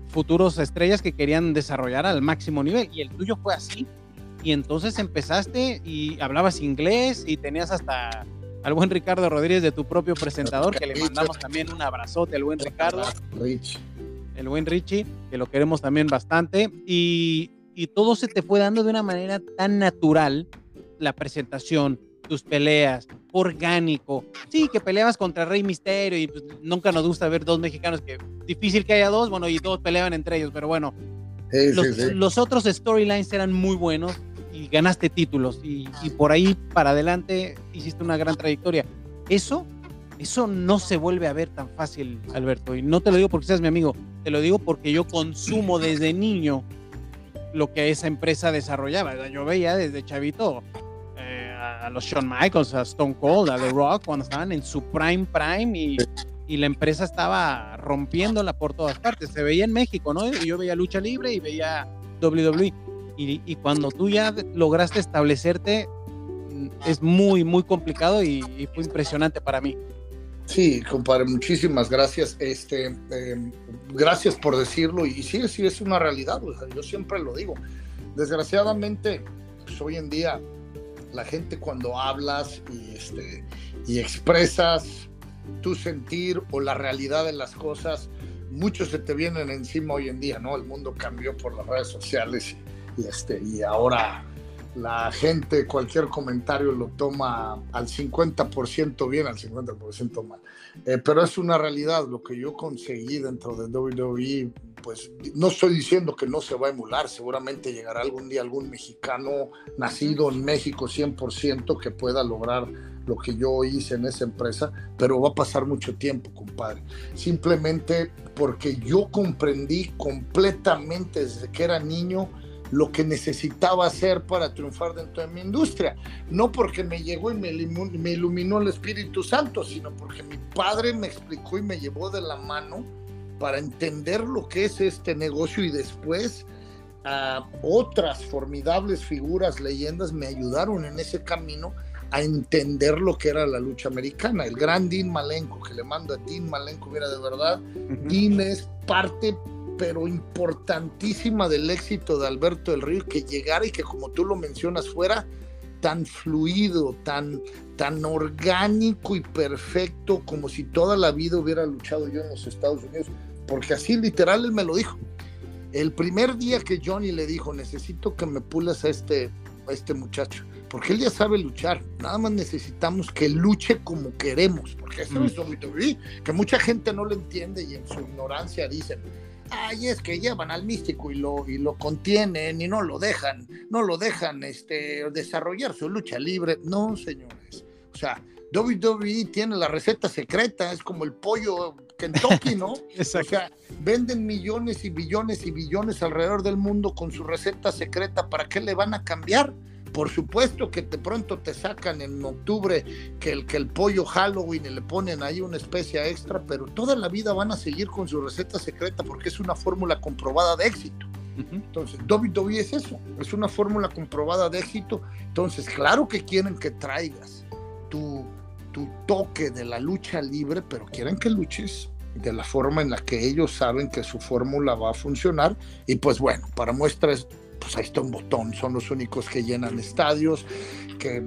futuros estrellas que querían desarrollar al máximo nivel. Y el tuyo fue así. Y entonces empezaste y hablabas inglés y tenías hasta al buen Ricardo Rodríguez de tu propio presentador, que le mandamos también un abrazote al buen Ricardo. El buen Richie, que lo queremos también bastante. Y y todo se te fue dando de una manera tan natural, la presentación, tus peleas, orgánico. Sí, que peleabas contra Rey Misterio y pues, nunca nos gusta ver dos mexicanos que difícil que haya dos, bueno, y todos peleaban entre ellos, pero bueno. los, otros storylines eran muy buenos y ganaste títulos y, y, por ahí para adelante hiciste una gran trayectoria. Eso, eso no se vuelve a ver tan fácil, Alberto. Y no te lo digo porque seas mi amigo, te lo digo porque yo consumo desde niño lo que esa empresa desarrollaba. Yo veía desde chavito eh, a, los Shawn Michaels, a Stone Cold, a The Rock, cuando estaban en su prime prime y, la empresa estaba rompiéndola por todas partes. Se veía en México, ¿no? Yo veía lucha libre y veía WWE. Y, y cuando tú ya lograste establecerte, mm, es muy, muy complicado y, y fue impresionante para mí. Sí, compadre, muchísimas gracias. Este, em, gracias por decirlo. Y sí, sí, es una realidad. yo siempre lo digo. Desgraciadamente, pues, hoy en día, la gente cuando hablas y, este, y expresas tu sentir o la realidad de las cosas, muchos se te vienen encima hoy en día, ¿no? El mundo cambió por las redes sociales y, este, y ahora la gente cualquier comentario lo toma al 50% bien, al 50% mal. Eh, pero es una realidad, lo que yo conseguí dentro de WWE, pues no estoy diciendo que no se va a emular, seguramente llegará algún día algún mexicano nacido en México 100% que pueda lograr lo que yo hice en esa empresa, pero va a pasar mucho tiempo, compadre. Simplemente porque yo comprendí completamente desde que era niño, lo que necesitaba hacer para triunfar dentro de mi industria. No porque me llegó y me, iluminó el Espíritu Santo, sino porque mi padre me explicó y me llevó de la mano para entender lo que es este negocio y después a otras formidables figuras, leyendas me ayudaron en ese camino a entender lo que era la lucha americana. El gran Dean Malenko, que le mando a Dean Malenko, mira, de verdad, Dean es parte pero importantísima del éxito de Alberto del Río, que llegara y que como tú lo mencionas fuera tan fluido, tan, tan orgánico y perfecto como si toda la vida hubiera luchado yo en los Estados Unidos, porque así literal él me lo dijo. El primer día que Johnny le dijo, necesito que me pulas a este, a este muchacho, porque él ya sabe luchar, nada más necesitamos que luche como queremos, porque eso mm. es que mucha gente no lo entiende y en su ignorancia dicen, ay, es que llevan al místico y lo, y lo contienen y no lo dejan, no lo dejan este, desarrollar su lucha libre. No, señores. O sea, WWE tiene la receta secreta, es como el pollo Kentucky, ¿no? Exacto. O sea, venden millones y billones y billones alrededor del mundo con su receta secreta. ¿Para qué le van a cambiar? Por supuesto que de pronto te sacan en octubre que el, que el pollo Halloween y le ponen ahí una especie extra, pero toda la vida van a seguir con su receta secreta porque es una fórmula comprobada de éxito. Entonces, WWE es eso, es una fórmula comprobada de éxito. Entonces, claro que quieren que traigas tu, tu toque de la lucha libre, pero quieren que luches de la forma en la que ellos saben que su fórmula va a funcionar. Y pues bueno, para muestras pues ahí está un botón, son los únicos que llenan estadios, que,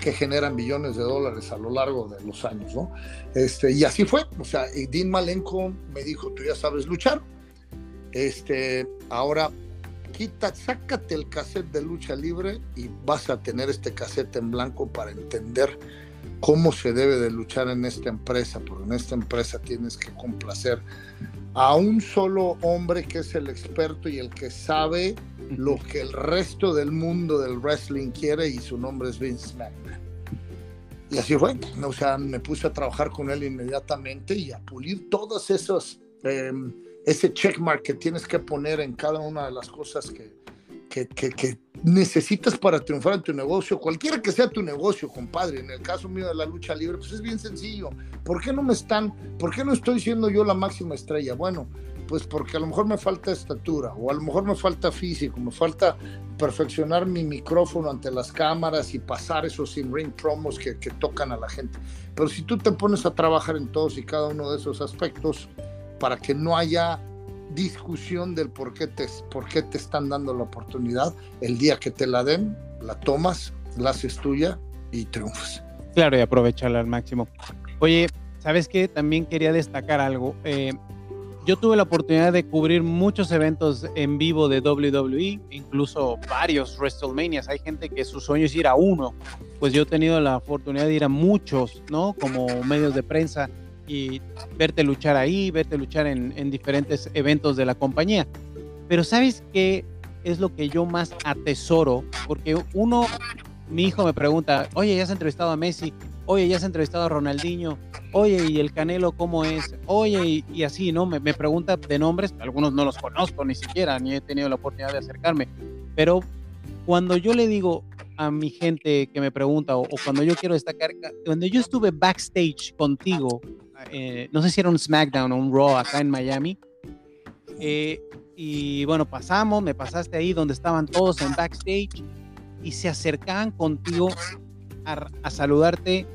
que generan billones de dólares a lo largo de los años, ¿no? Este, y así fue, o sea, Dean Malenko me dijo, tú ya sabes luchar, este, ahora quita, sácate el cassette de lucha libre y vas a tener este cassette en blanco para entender cómo se debe de luchar en esta empresa, porque en esta empresa tienes que complacer a un solo hombre que es el experto y el que sabe lo que el resto del mundo del wrestling quiere y su nombre es Vince McMahon. Y así fue, o sea, me puse a trabajar con él inmediatamente y a pulir todos esos, em, ese checkmark que tienes que poner en cada una de las cosas que, que, que, necesitas para triunfar en tu negocio, cualquiera que sea tu negocio, compadre. En el caso mío de la lucha libre, pues es bien sencillo. ¿Por qué no me están, por qué no estoy siendo yo la máxima estrella? Bueno, pues porque a lo mejor me falta estatura, o a lo mejor me falta físico, me falta perfeccionar mi micrófono ante las cámaras y pasar esos in-ring promos que, que tocan a la gente. Pero si tú te pones a trabajar en todos y cada uno de esos aspectos, para que no haya discusión del por qué, te, por qué te están dando la oportunidad. El día que te la den, la tomas, la haces tuya y triunfas. Claro, y aprovecharla al máximo. Oye, ¿sabes qué? También quería destacar algo. Eh, yo tuve la oportunidad de cubrir muchos eventos en vivo de WWE, incluso varios WrestleManias. Hay gente que su sueño es ir a uno. Pues yo he tenido la oportunidad de ir a muchos, ¿no? Como medios de prensa y verte luchar ahí, verte luchar en, en diferentes eventos de la compañía. Pero ¿sabes qué es lo que yo más atesoro? Porque uno, mi hijo me pregunta, oye, ¿ya has entrevistado a Messi? Oye, ¿ya has entrevistado a Ronaldinho? Oye, ¿y el Canelo cómo es? Oye, y, así, ¿no? Me, me, pregunta de nombres, algunos no los conozco ni siquiera, ni he tenido la oportunidad de acercarme. Pero cuando yo le digo a mi gente que me pregunta, o, o cuando yo quiero destacar, cuando yo estuve backstage contigo eh, no sé si era un SmackDown o un Raw acá en Miami. Eh, y bueno, pasamos, me pasaste ahí donde estaban todos en backstage y se acercaban contigo a, saludarte,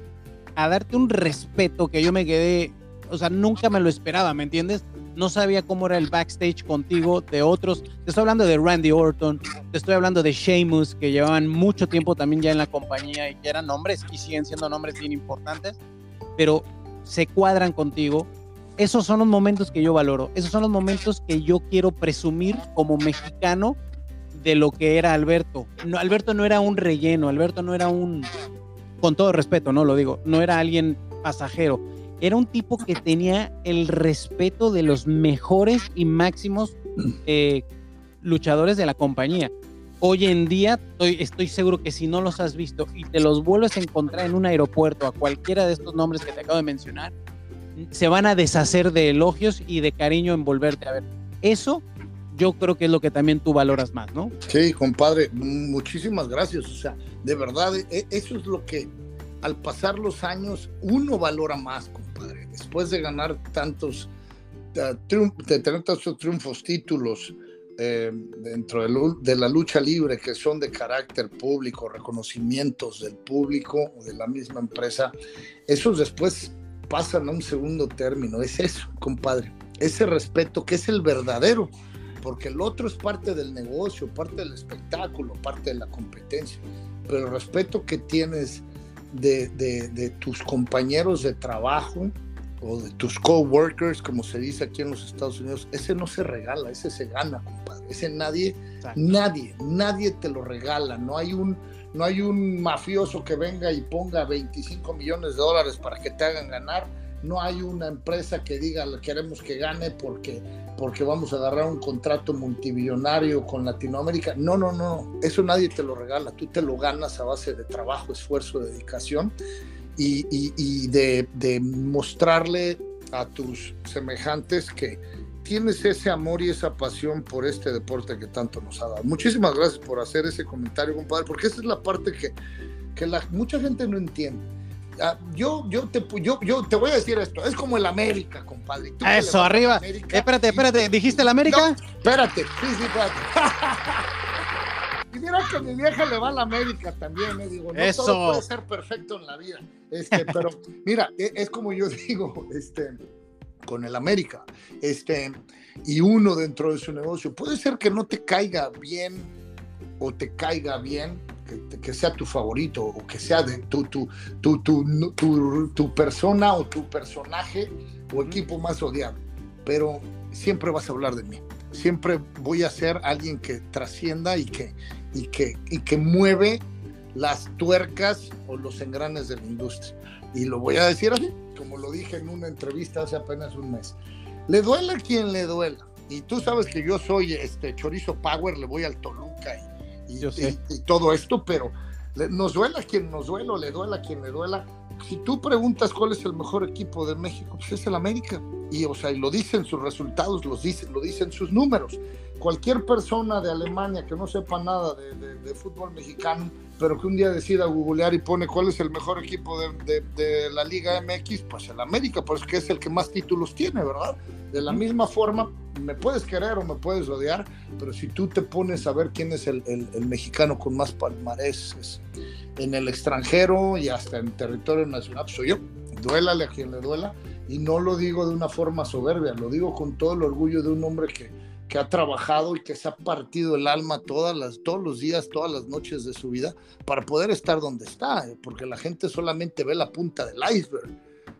a darte un respeto que yo me quedé, o sea, nunca me lo esperaba, ¿me entiendes? No sabía cómo era el backstage contigo de otros. Te estoy hablando de Randy Orton, te estoy hablando de Sheamus, que llevaban mucho tiempo también ya en la compañía y que eran nombres y siguen siendo nombres bien importantes. Pero se cuadran contigo. Esos son los momentos que yo valoro. Esos son los momentos que yo quiero presumir como mexicano de lo que era Alberto. No, Alberto no era un relleno, Alberto no era un, con todo respeto, no lo digo, no era alguien pasajero. Era un tipo que tenía el respeto de los mejores y máximos eh, luchadores de la compañía hoy en día estoy, estoy, seguro que si no los has visto y te los vuelves a encontrar en un aeropuerto a cualquiera de estos nombres que te acabo de mencionar, se van a deshacer de elogios y de cariño en volverte a ver. Eso yo creo que es lo que también tú valoras más, ¿no? Sí, compadre, muchísimas gracias. O sea, de verdad, e, eso es lo que al pasar los años uno valora más, compadre. Después de ganar tantos, de tener tantos triunfos, títulos, eh, dentro de, la lucha libre que son de carácter público, reconocimientos del público o de la misma empresa, esos después pasan a un segundo término. Es eso, compadre, ese respeto que es el verdadero, porque el otro es parte del negocio, parte del espectáculo, parte de la competencia, pero el respeto que tienes de, de tus compañeros de trabajo, o de tus coworkers, como se dice aquí en los Estados Unidos, ese no se regala, ese se gana, compadre. Ese nadie, nadie, nadie te lo regala. No hay un, no hay un mafioso que venga y ponga 25 millones de dólares para que te hagan ganar. No hay una empresa que diga queremos que gane porque, porque vamos a agarrar un contrato multimillonario con Latinoamérica. No, no, no. Eso nadie te lo regala. Tú te lo ganas a base de trabajo, esfuerzo, dedicación y, de, mostrarle a tus semejantes que tienes ese amor y esa pasión por este deporte que tanto nos ha dado. Muchísimas gracias por hacer ese comentario, compadre, porque esa es la parte que, que la, mucha gente no entiende. Ah, yo, yo, te, yo, yo te voy a decir esto, es como el América, compadre. Eso, arriba. espérate, espérate, ¿dijiste el América? espérate, sí, sí, espérate. Y mira que mi vieja le va a la América también, me digo, no Eso. todo puede ser perfecto en la vida. Este, pero mira, e, es, como yo digo, este, con el América, este, y uno dentro de su negocio, puede ser que no te caiga bien o te caiga bien que, sea tu favorito o que sea de tu, tu, tu, tu, tu persona o tu personaje o equipo más odiado. Pero siempre vas a hablar de mí. Siempre voy a ser alguien que trascienda y que, y que, y que mueve las tuercas o los engranes de la industria. Y lo voy a decir así, como lo dije en una entrevista hace apenas un mes. Le duela a quien le duela. Y tú sabes que yo soy este chorizo power, le voy al Toluca y, y, todo esto, pero nos duela a quien nos duela, le duela a quien le duela. Si tú preguntas cuál es el mejor equipo de México, pues es el América. Y, o sea, y lo dicen sus resultados, los dicen, lo dicen sus números. Cualquier persona de Alemania que no sepa nada de, de fútbol mexicano pero que un día decida googlear y pone cuál es el mejor equipo de, de, la Liga MX, pues el América, pues que es el que más títulos tiene, ¿verdad? De la misma forma, me puedes querer o me puedes odiar, pero si tú te pones a ver quién es el, el, mexicano con más palmarés en el extranjero y hasta en territorio nacional, pues soy yo. Duélale a quien le duela, y no lo digo de una forma soberbia, lo digo con todo el orgullo de un hombre que que ha trabajado y que se ha partido el alma todas las, todos los días, todas las noches de su vida para poder estar donde está, eh, porque la gente solamente ve la punta del iceberg,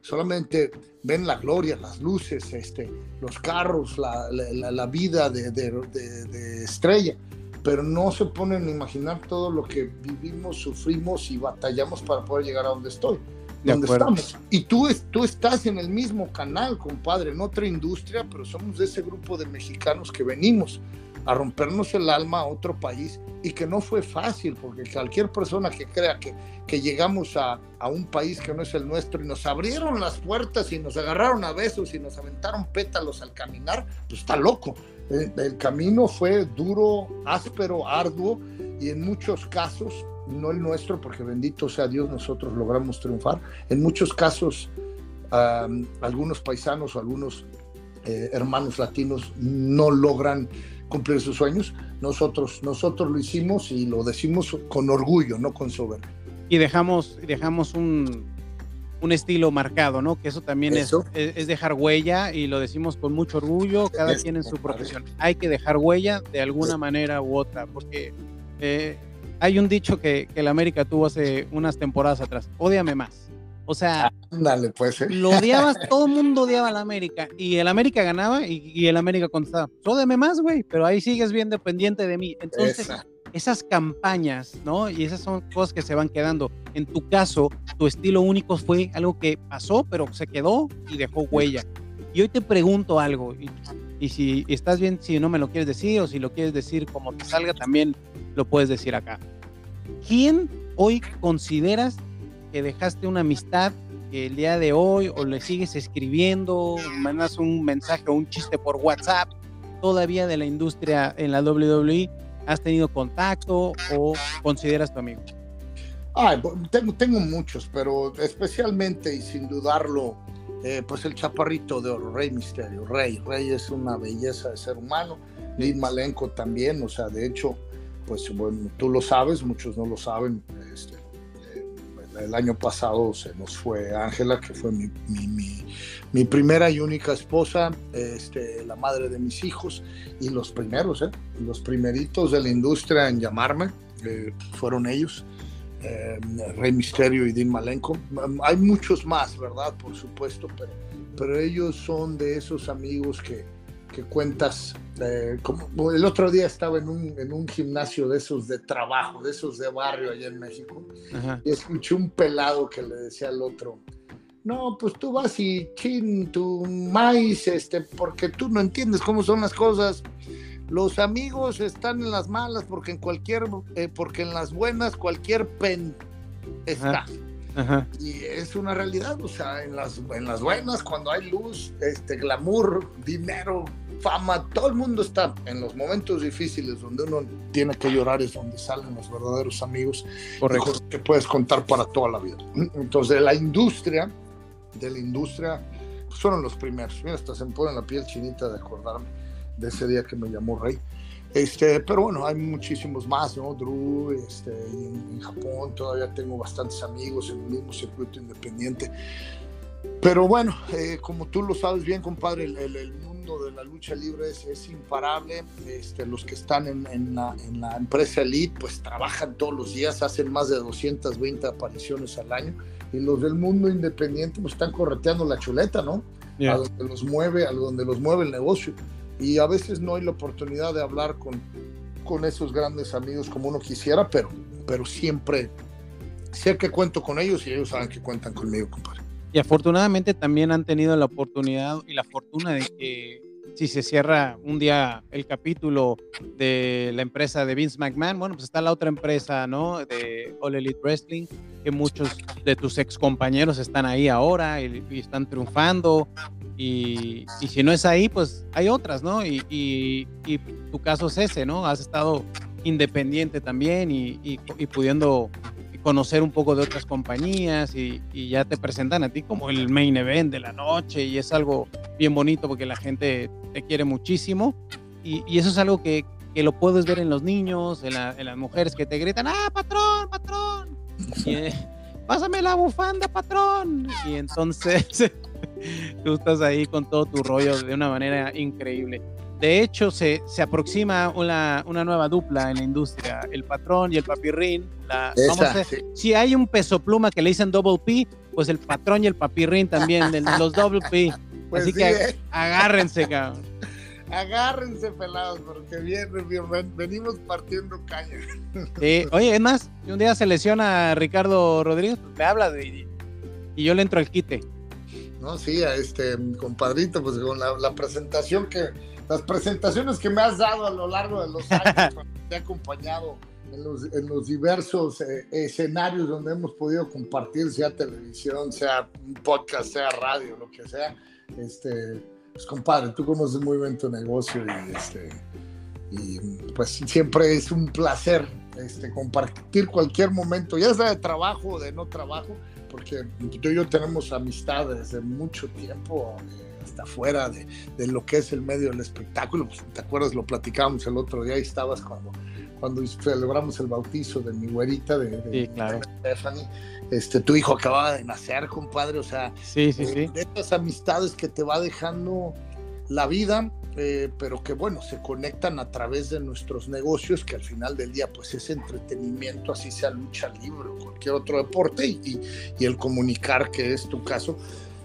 solamente ven la gloria, las luces, este, los carros, la, vida de, estrella, pero no se ponen a imaginar todo lo que vivimos, sufrimos y batallamos para poder llegar a donde estoy donde estamos. Y tú, tú estás en el mismo canal, compadre, en otra industria, pero somos de ese grupo de mexicanos que venimos a rompernos el alma a otro país y que no fue fácil, porque cualquier persona que crea que, que llegamos a, a, un país que no es el nuestro y nos abrieron las puertas y nos agarraron a besos y nos aventaron pétalos al caminar, pues está loco. el camino fue duro, áspero, arduo y en muchos casos no el nuestro, porque bendito sea Dios, nosotros logramos triunfar. En muchos casos, algunos paisanos o algunos eh, hermanos latinos no logran cumplir sus sueños. Nosotros, nosotros lo hicimos y lo decimos con orgullo, no con soberbia. Y dejamos, dejamos un, un estilo marcado, ¿no? Que eso también Es, es, dejar huella y lo decimos con mucho orgullo, cada quien en su profesión. Hay que dejar huella de alguna manera u otra, porque eh, hay un dicho que, que el América tuvo hace unas temporadas atrás, odiame más. O sea, Dale, pues, ¿eh? lo odiabas, todo el mundo odiaba al América y el América ganaba y, el América contestaba, ódiame más, güey, pero ahí sigues bien dependiente de mí. Entonces, esas campañas, ¿no? Y esas son cosas que se van quedando. En tu caso, tu estilo único fue algo que pasó, pero se quedó y dejó huella. Y hoy te pregunto algo, y, y si estás bien, si no me lo quieres decir o si lo quieres decir como te salga, también lo puedes decir acá. ¿Quién hoy consideras que dejaste una amistad que el día de hoy o le sigues escribiendo, mandas un mensaje o un chiste por WhatsApp todavía de la industria en la WWE? ¿Has tenido contacto o consideras tu amigo? tengo, tengo muchos, pero especialmente y sin dudarlo, eh, pues el chaparrito de oro, Rey Misterio. Rey, Rey es una belleza de ser humano. Lin Malenko también, o sea, de hecho, pues bueno, tú lo sabes, muchos no lo saben. Este, eh, el año pasado se nos fue Ángela, que fue mi, mi, mi, primera y única esposa, este, la madre de mis hijos, y los primeros, ¿eh? los primeritos de la industria en llamarme, eh, fueron ellos. Eh, Rey Misterio y Dean Malenko. Hay muchos más, ¿verdad? Por supuesto, pero, pero ellos son de esos amigos que, que cuentas. Eh, como el otro día estaba en un, en un gimnasio de esos de trabajo, de esos de barrio allá en México, y escuché un pelado que le decía al otro, no, pues tú vas y chin tu maíz, este, porque tú no entiendes cómo son las cosas. Los amigos están en las malas porque en cualquier, eh, porque en las buenas cualquier pen está. Y es una realidad, o sea, en las, en las buenas, cuando hay luz, este, glamour, dinero, fama, todo el mundo está. En los momentos difíciles donde uno tiene que llorar es donde salen los verdaderos amigos Correcto. que puedes contar para toda la vida. Entonces, la industria, de la industria, fueron los primeros. Mira, hasta se me pone la piel chinita de acordarme de ese día que me llamó Rey. Este, pero bueno, hay muchísimos más, ¿no? Drew, este, en, Japón todavía tengo bastantes amigos en el mismo circuito independiente. Pero bueno, eh, como tú lo sabes bien, compadre, el, mundo de la lucha libre es, es imparable. Este, los que están en, en, la, en, la, empresa Elite, pues trabajan todos los días, hacen más de 220 apariciones al año. Y los del mundo independiente, pues están correteando la chuleta, ¿no? A donde los mueve, a donde los mueve el negocio. Y a veces no hay la oportunidad de hablar con, con esos grandes amigos como uno quisiera, pero, pero siempre sé que cuento con ellos y ellos saben que cuentan conmigo, compadre. Y afortunadamente también han tenido la oportunidad y la fortuna de que si se cierra un día el capítulo de la empresa de Vince McMahon, bueno, pues está la otra empresa, ¿no? De All Elite Wrestling, que muchos de tus ex compañeros están ahí ahora y, están triunfando. Y, si no es ahí, pues hay otras, ¿no? Y, tu caso es ese, ¿no? Has estado independiente también y, pudiendo conocer un poco de otras compañías y, ya te presentan a ti como el main event de la noche y es algo bien bonito porque la gente te quiere muchísimo y, eso es algo que, que, lo puedes ver en los niños, en, las mujeres que te gritan, ah, patrón, patrón, y, eh, pásame la bufanda, patrón, y entonces tú estás ahí con todo tu rollo de una manera increíble. De hecho, se, se aproxima una, una, nueva dupla en la industria, el patrón y el papirrín. La, Si hay un peso pluma que le dicen double P, pues el patrón y el papirrín también, los double P. Pues Así que eh. agárrense, cabrón. Agárrense, pelados, porque bien, venimos partiendo caña. oye, es más, si un día se lesiona a Ricardo Rodríguez, pues me habla de, y yo le entro al quite. No, sí, a este compadrito, pues con la presentación que las presentaciones que me has dado a lo largo de los años, te he acompañado en los, en los diversos eh, escenarios donde hemos podido compartir, sea televisión, sea un podcast, sea radio, lo que sea. Este, pues compadre, tú conoces muy bien tu negocio y, este, y pues siempre es un placer este, compartir cualquier momento, ya sea de trabajo o de no trabajo, porque tú y yo tenemos amistad desde mucho tiempo. Eh, hasta fuera de, de, lo que es el medio del espectáculo. Pues, ¿Te acuerdas? Lo platicábamos el otro día y estabas cuando, cuando celebramos el bautizo de mi güerita, de, Stephanie. Este, tu hijo acababa de nacer, compadre. O sea, sí, sí, eh, de estas amistades que te va dejando la vida, eh, pero que bueno, se conectan a través de nuestros negocios, que al final del día pues es entretenimiento, así sea lucha libre o cualquier otro deporte, y, y el comunicar que es tu caso,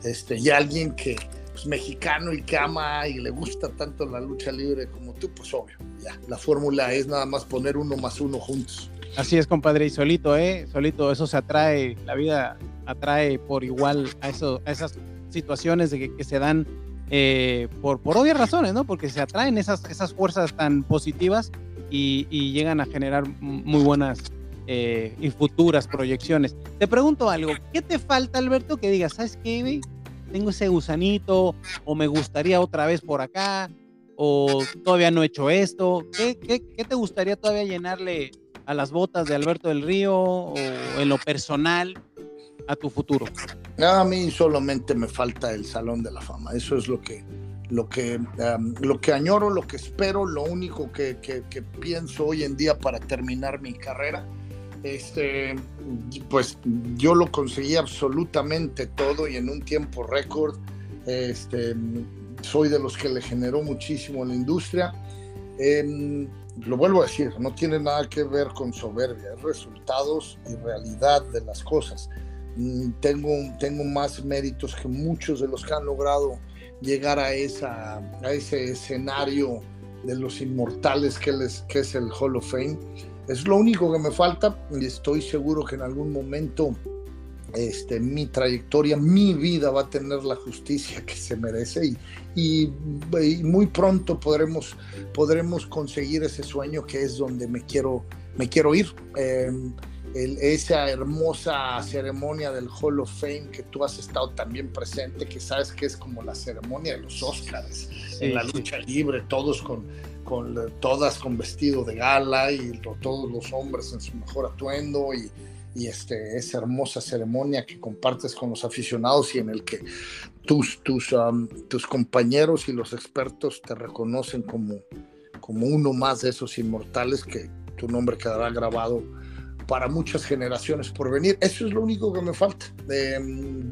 este, y alguien que, pues, mexicano y que ama y le gusta tanto la lucha libre como tú, pues obvio, ya, la fórmula es nada más poner uno más uno juntos. Así es, compadre, y solito, ¿eh? Solito, eso se atrae, la vida atrae por igual a, eso, a esas situaciones de que, se dan eh, por, por obvias razones, ¿no? Porque se atraen esas, esas fuerzas tan positivas y, llegan a generar muy buenas eh, y futuras proyecciones. Te pregunto algo, ¿qué te falta, Alberto, que digas, ¿sabes qué, tengo ese gusanito, o me gustaría otra vez por acá, o todavía no he hecho esto. ¿Qué, qué, qué te gustaría todavía llenarle a las botas de Alberto del Río o en lo personal a tu futuro? A mí solamente me falta el Salón de la Fama. Eso es lo que, lo que, lo que añoro, lo que espero, lo único que, que, pienso hoy en día para terminar mi carrera este, pues yo lo conseguí absolutamente todo y en un tiempo récord. Este, soy de los que le generó muchísimo la industria. Em, lo vuelvo a decir, no tiene nada que ver con soberbia, es resultados y realidad de las cosas. Mm, tengo, tengo más méritos que muchos de los que han logrado llegar a, esa, a ese escenario de los inmortales que, les, que es el Hall of Fame. Es lo único que me falta y estoy seguro que en algún momento este, mi trayectoria, mi vida va a tener la justicia que se merece y, muy pronto podremos, podremos conseguir ese sueño que es donde me quiero, me quiero ir. Em, esa hermosa ceremonia del Hall of Fame que tú has estado también presente, que sabes que es como la ceremonia de los Oscars en la lucha libre, todos con con todas con vestido de gala y todos los hombres en su mejor atuendo y, y este, esa hermosa ceremonia que compartes con los aficionados y en el que tus, tus, um, tus compañeros y los expertos te reconocen como, como uno más de esos inmortales que tu nombre quedará grabado para muchas generaciones por venir. Eso es lo único que me falta.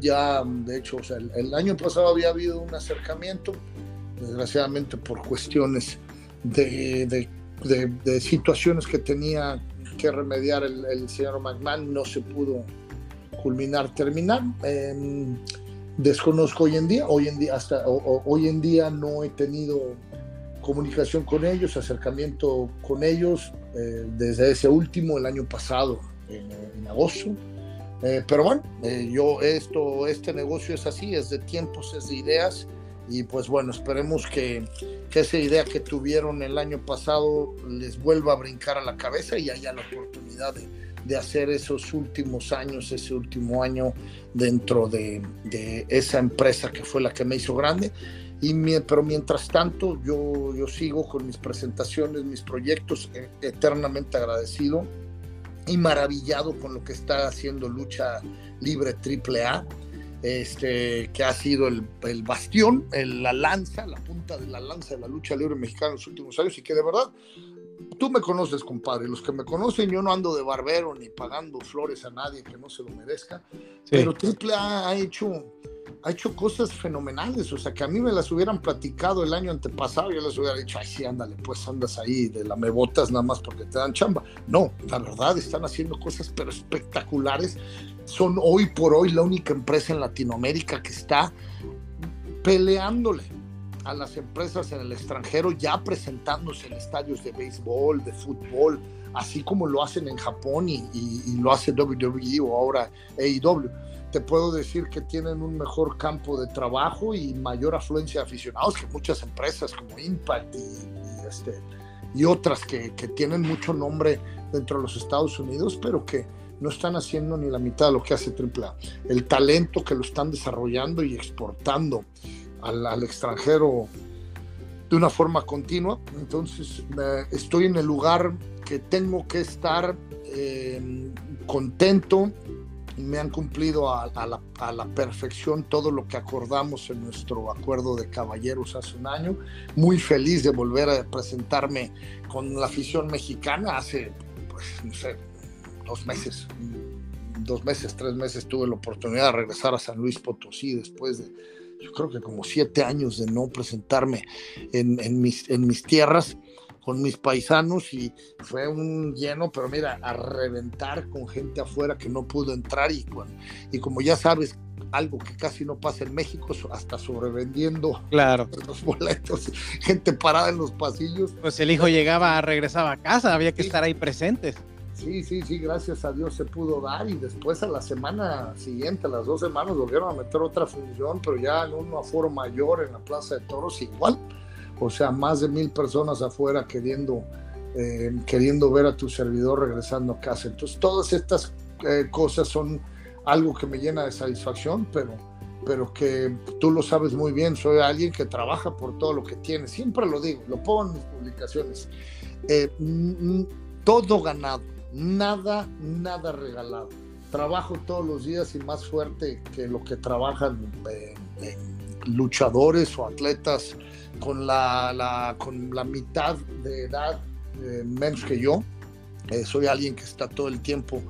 ya, de hecho, o sea, el, año pasado había habido un acercamiento, desgraciadamente por cuestiones de, de, situaciones que tenía que remediar el, señor McMahon, no se pudo culminar, terminar. Em, desconozco hoy en día, hoy en día, hasta hoy en día no he tenido comunicación con ellos, acercamiento con ellos eh, desde ese último, el año pasado, en, agosto. Eh, pero bueno, eh, yo esto, este negocio es así, es de tiempos, es de ideas y pues bueno, esperemos que, que, esa idea que tuvieron el año pasado les vuelva a brincar a la cabeza y haya la oportunidad de, de hacer esos últimos años, ese último año dentro de, de, esa empresa que fue la que me hizo grande. Y pero mientras tanto, yo, yo sigo con mis presentaciones, mis proyectos, eh, eternamente agradecido y maravillado con lo que está haciendo Lucha Libre AAA, este, que ha sido el, el bastión, la lanza, la punta de la lanza de la lucha libre mexicana en los últimos años y que de verdad tú me conoces, compadre. Los que me conocen, yo no ando de barbero ni pagando flores a nadie que no se lo merezca. Pero AAA ha hecho, ha hecho cosas fenomenales. O sea, que a mí me las hubieran platicado el año antepasado, yo les hubiera dicho, ay, sí, ándale, pues andas ahí de la me botas nada más porque te dan chamba. No, la verdad, están haciendo cosas pero espectaculares. Son hoy por hoy la única empresa en Latinoamérica que está peleándole a las empresas en el extranjero ya presentándose en estadios de béisbol, de fútbol, así como lo hacen en Japón y, lo hace WWE o ahora AEW. Te puedo decir que tienen un mejor campo de trabajo y mayor afluencia de aficionados que muchas empresas como Impact y, este, y otras que, que tienen mucho nombre dentro de los Estados Unidos, pero que no están haciendo ni la mitad de lo que hace AAA. El talento que lo están desarrollando y exportando al, extranjero de una forma continua. Entonces estoy en el lugar que tengo que estar eh, contento. Me han cumplido a, la, a, la, perfección todo lo que acordamos en nuestro acuerdo de caballeros hace un año. Muy feliz de volver a presentarme con la afición mexicana. Hace, pues, no sé, dos meses, dos meses, tres meses tuve la oportunidad de regresar a San Luis Potosí después de yo creo que como siete años de no presentarme en, mis, en mis tierras con mis paisanos y fue un lleno, pero mira, a reventar con gente afuera que no pudo entrar y, y como ya sabes, algo que casi no pasa en México, hasta sobrevendiendo claro. los boletos, gente parada en los pasillos. Pues el hijo llegaba, regresaba a casa, había que estar ahí presentes. Sí, sí, sí, gracias a Dios se pudo dar y después a la semana siguiente, a las dos semanas, volvieron a meter otra función, pero ya en un aforo mayor en la Plaza de Toros igual. O sea, más de mil personas afuera queriendo, eh, queriendo ver a tu servidor regresando a casa. Entonces, todas estas eh, cosas son algo que me llena de satisfacción, pero, pero que tú lo sabes muy bien. Soy alguien que trabaja por todo lo que tiene. Siempre lo digo, lo pongo en mis publicaciones. Eh, todo ganado nada, nada regalado. Trabajo todos los días y más fuerte que lo que trabajan eh, eh, luchadores o atletas con la, con la mitad de edad eh, menos que yo. soy alguien que está todo el tiempo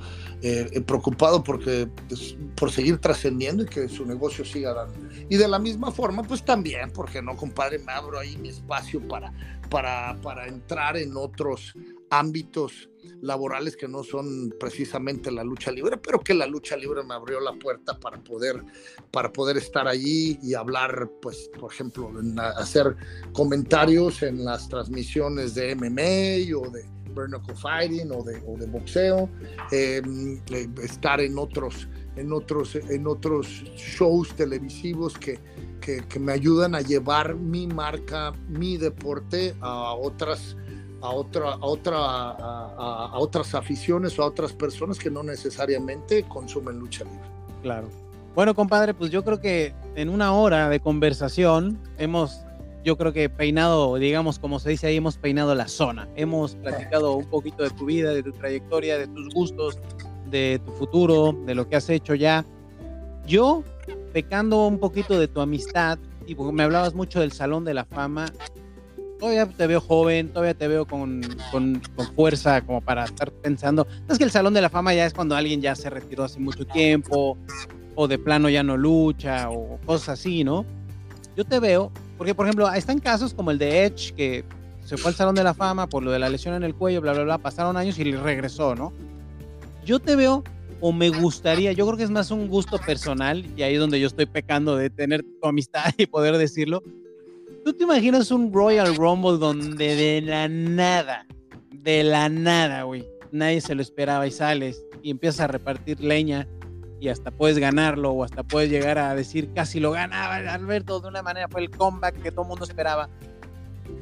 preocupado porque, pues, por seguir trascendiendo y que su negocio siga dando. Y de la misma forma, pues también, porque no, compadre, me abro ahí mi espacio para, para, para entrar en otros ámbitos laborales que no son precisamente la lucha libre, pero que la lucha libre me abrió la puerta para poder, para poder estar allí y hablar, pues, por ejemplo, hacer comentarios en las transmisiones de MMA o de Bernacle Fighting o de, o de boxeo, em, estar en otros, en, otros, en otros shows televisivos que, que me ayudan a llevar mi marca, mi deporte a otras a, otra, a, otra, a, otras aficiones o a otras personas que no necesariamente consumen lucha libre. Claro. Bueno, compadre, pues yo creo que en una hora de conversación hemos, yo creo que peinado, digamos, como se dice ahí, hemos peinado la zona. Hemos platicado un poquito de tu vida, de tu trayectoria, de tus gustos, de tu futuro, de lo que has hecho ya. Yo, pecando un poquito de tu amistad, y me hablabas mucho del Salón de la Fama, todavía te veo joven, todavía te veo con, con, fuerza como para estar pensando. Es que el Salón de la Fama ya es cuando alguien ya se retiró hace mucho tiempo, o de plano ya no lucha, o cosas así, ¿no? Yo te veo, porque por ejemplo, están casos como el de Edge, que se fue al Salón de la Fama por lo de la lesión en el cuello, bla, bla, bla, pasaron años y regresó, ¿no? Yo te veo o me gustaría, yo creo que es más un gusto personal y ahí es donde yo estoy pecando de tener tu amistad y poder decirlo. ¿Tú te imaginas un Royal Rumble donde de la nada, de la nada, güey, nadie se lo esperaba y sales y empiezas a repartir leña y hasta puedes ganarlo o hasta puedes llegar a decir casi lo ganaba Alberto de una manera fue el comeback que todo el mundo esperaba.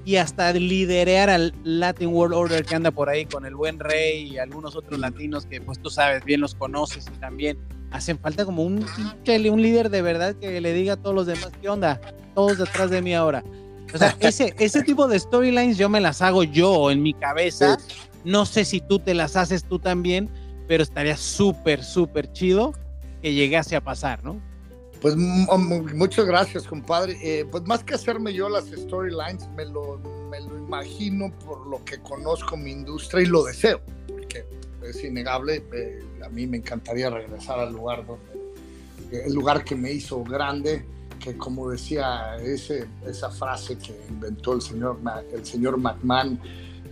Y hasta liderear al Latin World Order que anda por ahí con el buen rey y algunos otros latinos que pues tú sabes, bien los conoces y también hacen falta como un, un líder de verdad que le diga a todos los demás, ¿qué onda? Todos detrás de mí ahora. O sea, ese, ese tipo de storylines yo me las hago yo en mi cabeza. No sé si tú te las haces tú también, pero estaría súper, súper chido que llegase a pasar, ¿no? Pues muchas gracias, compadre. Eh, pues más que hacerme yo las storylines, me lo, me lo imagino por lo que conozco mi industria y lo deseo, porque es innegable. Eh, a mí me encantaría regresar al lugar donde, el lugar que me hizo grande, que como decía ese, esa frase que inventó el señor, el señor McMahon,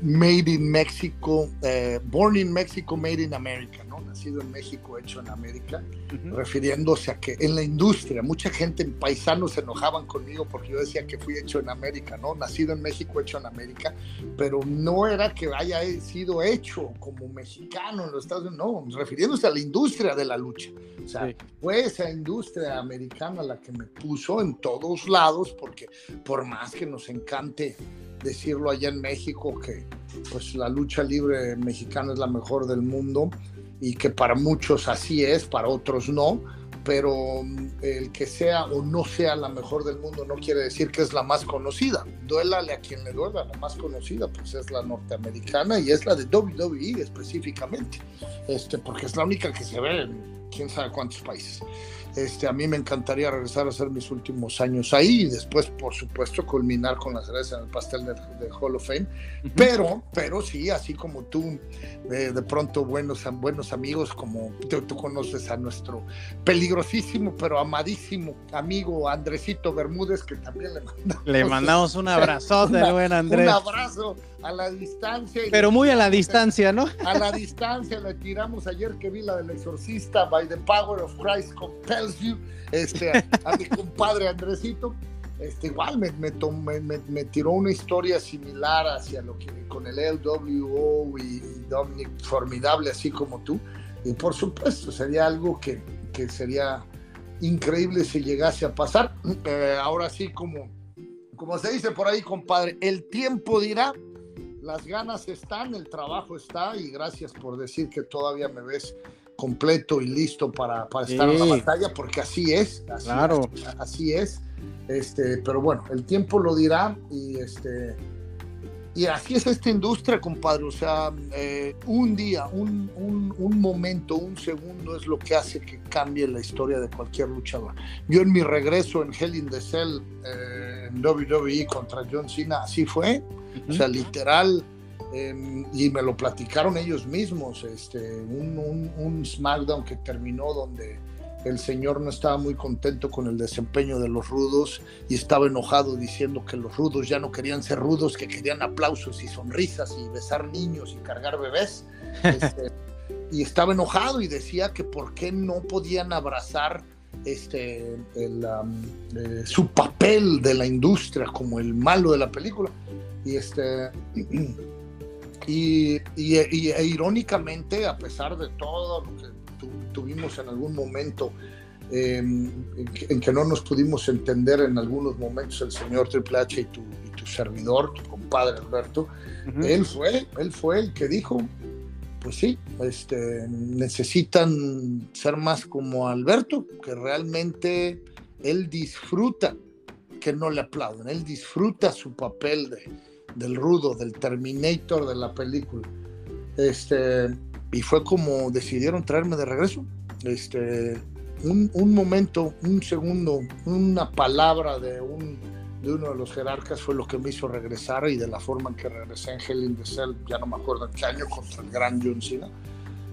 Made in Mexico, eh, Born in Mexico, Made in America, ¿no? Nacido en México, hecho en América, refiriéndose a que en la industria, mucha gente, en paisanos se enojaban conmigo porque yo decía que fui hecho en América, ¿no? Nacido en México, hecho en América, pero no era que haya sido hecho como mexicano en los Estados Unidos, no, refiriéndose a la industria de la lucha. O sea, fue esa industria americana la que me puso en todos lados, porque por más que nos encante decirlo allá en México que pues la lucha libre mexicana es la mejor del mundo y que para muchos así es, para otros no, pero mm, el que sea o no sea la mejor del mundo no quiere decir que es la más conocida. Duélale a quien le duela, la más conocida pues es la norteamericana y es la de WWE específicamente, este, porque es la única que se ve en quién sabe cuántos países. Este, a mí me encantaría regresar a hacer mis últimos años ahí y después, por supuesto, culminar con la cereza en el pastel de, Hall of Fame. Pero, pero sí, así como tú, de pronto buenos, buenos amigos, como tú, tú, conoces a nuestro peligrosísimo pero amadísimo amigo Andresito Bermúdez, que también le mandamos, le mandamos un abrazote, buen Andrés. Un abrazo a la distancia. Pero muy a la distancia, ¿no? A la distancia le tiramos ayer que vi la del exorcista, By the Power of Christ Compels Este, a, mi compadre Andresito. Este, igual me, me, me, tiró una historia similar hacia lo que con el LWO y, Dominic formidable, así como tú. Y por supuesto, sería algo que, que sería increíble si llegase a pasar. Eh, ahora sí, como, como se dice por ahí, compadre, el tiempo dirá las ganas están, el trabajo está y gracias por decir que todavía me ves completo y listo para, para estar en la batalla, porque así es, así, claro. así, es. Este, pero bueno, el tiempo lo dirá y este y así es esta industria, compadre. O sea, eh, un día, un, un, un, momento, un segundo es lo que hace que cambie la historia de cualquier luchador. Yo en mi regreso en Hell in the Cell, eh, en WWE contra John Cena, así fue. O sea, literal, em, y me lo platicaron ellos mismos, este, un, un, SmackDown que terminó donde el señor no estaba muy contento con el desempeño de los rudos y estaba enojado diciendo que los rudos ya no querían ser rudos, que querían aplausos y sonrisas y besar niños y cargar bebés. Este, y estaba enojado y decía que por qué no podían abrazar este, eh, su papel de la industria como el malo de la película. Y, este, y, e irónicamente, a pesar de todo lo que tuvimos en algún momento, em, en, que, no nos pudimos entender en algunos momentos el señor Triple H y tu, tu servidor, tu compadre Alberto, él, fue, él fue el que dijo, pues sí, este, necesitan ser más como Alberto, que realmente él disfruta que no le aplauden, él disfruta su papel de, del rudo, del Terminator de la película. Este, y fue como decidieron traerme de regreso. Este, un, un momento, un segundo, una palabra de un de uno de los jerarcas fue lo que me hizo regresar y de la forma en que regresé en Hell in the Cell, ya no me acuerdo en qué año, contra el gran John Cena.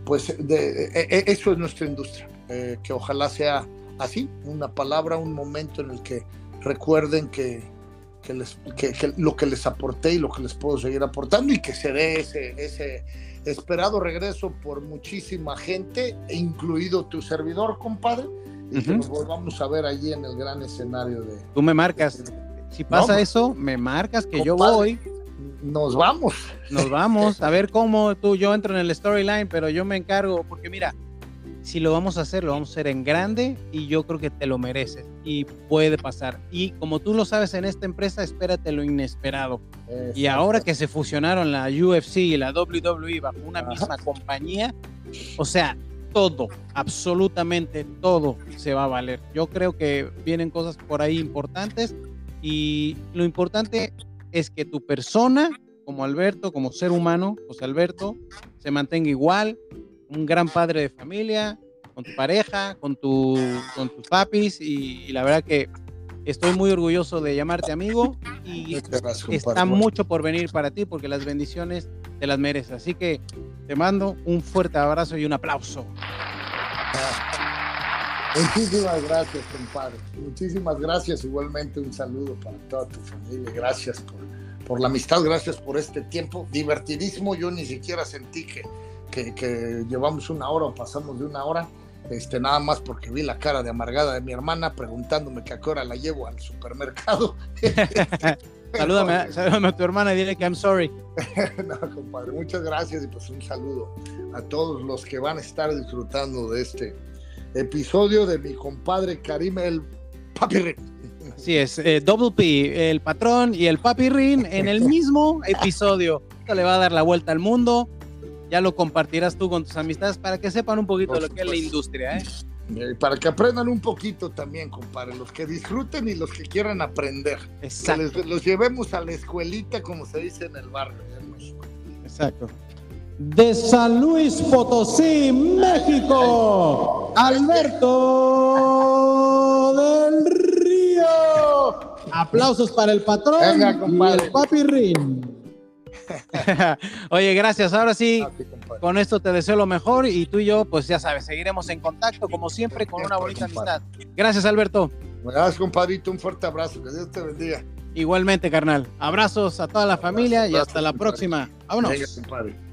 Pues de, e, e, eso es nuestra industria, eh, que ojalá sea así, una palabra, un momento en el que recuerden que, que, les, que, que lo que les aporté y lo que les puedo seguir aportando y que se dé ese, ese esperado regreso por muchísima gente, incluido tu servidor, compadre, y que nos volvamos a ver allí en el gran escenario de... Tú me marcas. Si pasa no, eso, me marcas que compadre, yo voy. Nos vamos. Nos vamos. A ver cómo tú, yo entro en el storyline, pero yo me encargo, porque mira, si lo vamos a hacer, lo vamos a hacer en grande y yo creo que te lo mereces y puede pasar. Y como tú lo sabes en esta empresa, espérate lo inesperado. Exacto. Y ahora que se fusionaron la UFC y la WWE bajo una Ajá. misma compañía, o sea, todo, absolutamente todo se va a valer. Yo creo que vienen cosas por ahí importantes y lo importante es que tu persona, como Alberto, como ser humano, José Alberto, se mantenga igual, un gran padre de familia, con tu pareja, con, tu, con tus papis y, y, la verdad que estoy muy orgulloso de llamarte amigo y está mucho por venir para ti porque las bendiciones te las mereces. Así que te mando un fuerte abrazo y un aplauso. Muchísimas gracias, compadre. Muchísimas gracias. Igualmente un saludo para toda tu familia. Gracias por, por la amistad, gracias por este tiempo. Divertidísimo. Yo ni siquiera sentí que, que, que, llevamos una hora o pasamos de una hora, este, nada más porque vi la cara de amargada de mi hermana preguntándome que a qué hora la llevo al supermercado. salúdame, salúdame, a tu hermana y dile que I'm sorry. no, compadre, muchas gracias y pues un saludo a todos los que van a estar disfrutando de este episodio de mi compadre Karim el Papi Rin. Así es, eh, Double P, el patrón y el Papi Rin en el mismo episodio. Esto le va a dar la vuelta al mundo ya lo compartirás tú con tus amistades para que sepan un poquito de lo que es la industria. ¿eh? Eh, para que aprendan un poquito también, compadre, los que disfruten y los que quieran aprender. Exacto. Que les, los llevemos a la escuelita, como se dice en el barrio en México. Exacto. De San Luis Potosí, México, Alberto del Río. Aplausos para el patrón Venga, y el papi Rin. Oye, gracias. Ahora sí, con esto te deseo lo mejor y tú y yo, pues ya sabes, seguiremos en contacto como siempre con una bonita amistad. Gracias, Alberto. Gracias, compadrito. Un fuerte abrazo. Que Dios te bendiga. Igualmente, carnal. Abrazos a toda la familia y hasta la próxima. Vámonos. Venga, compadre.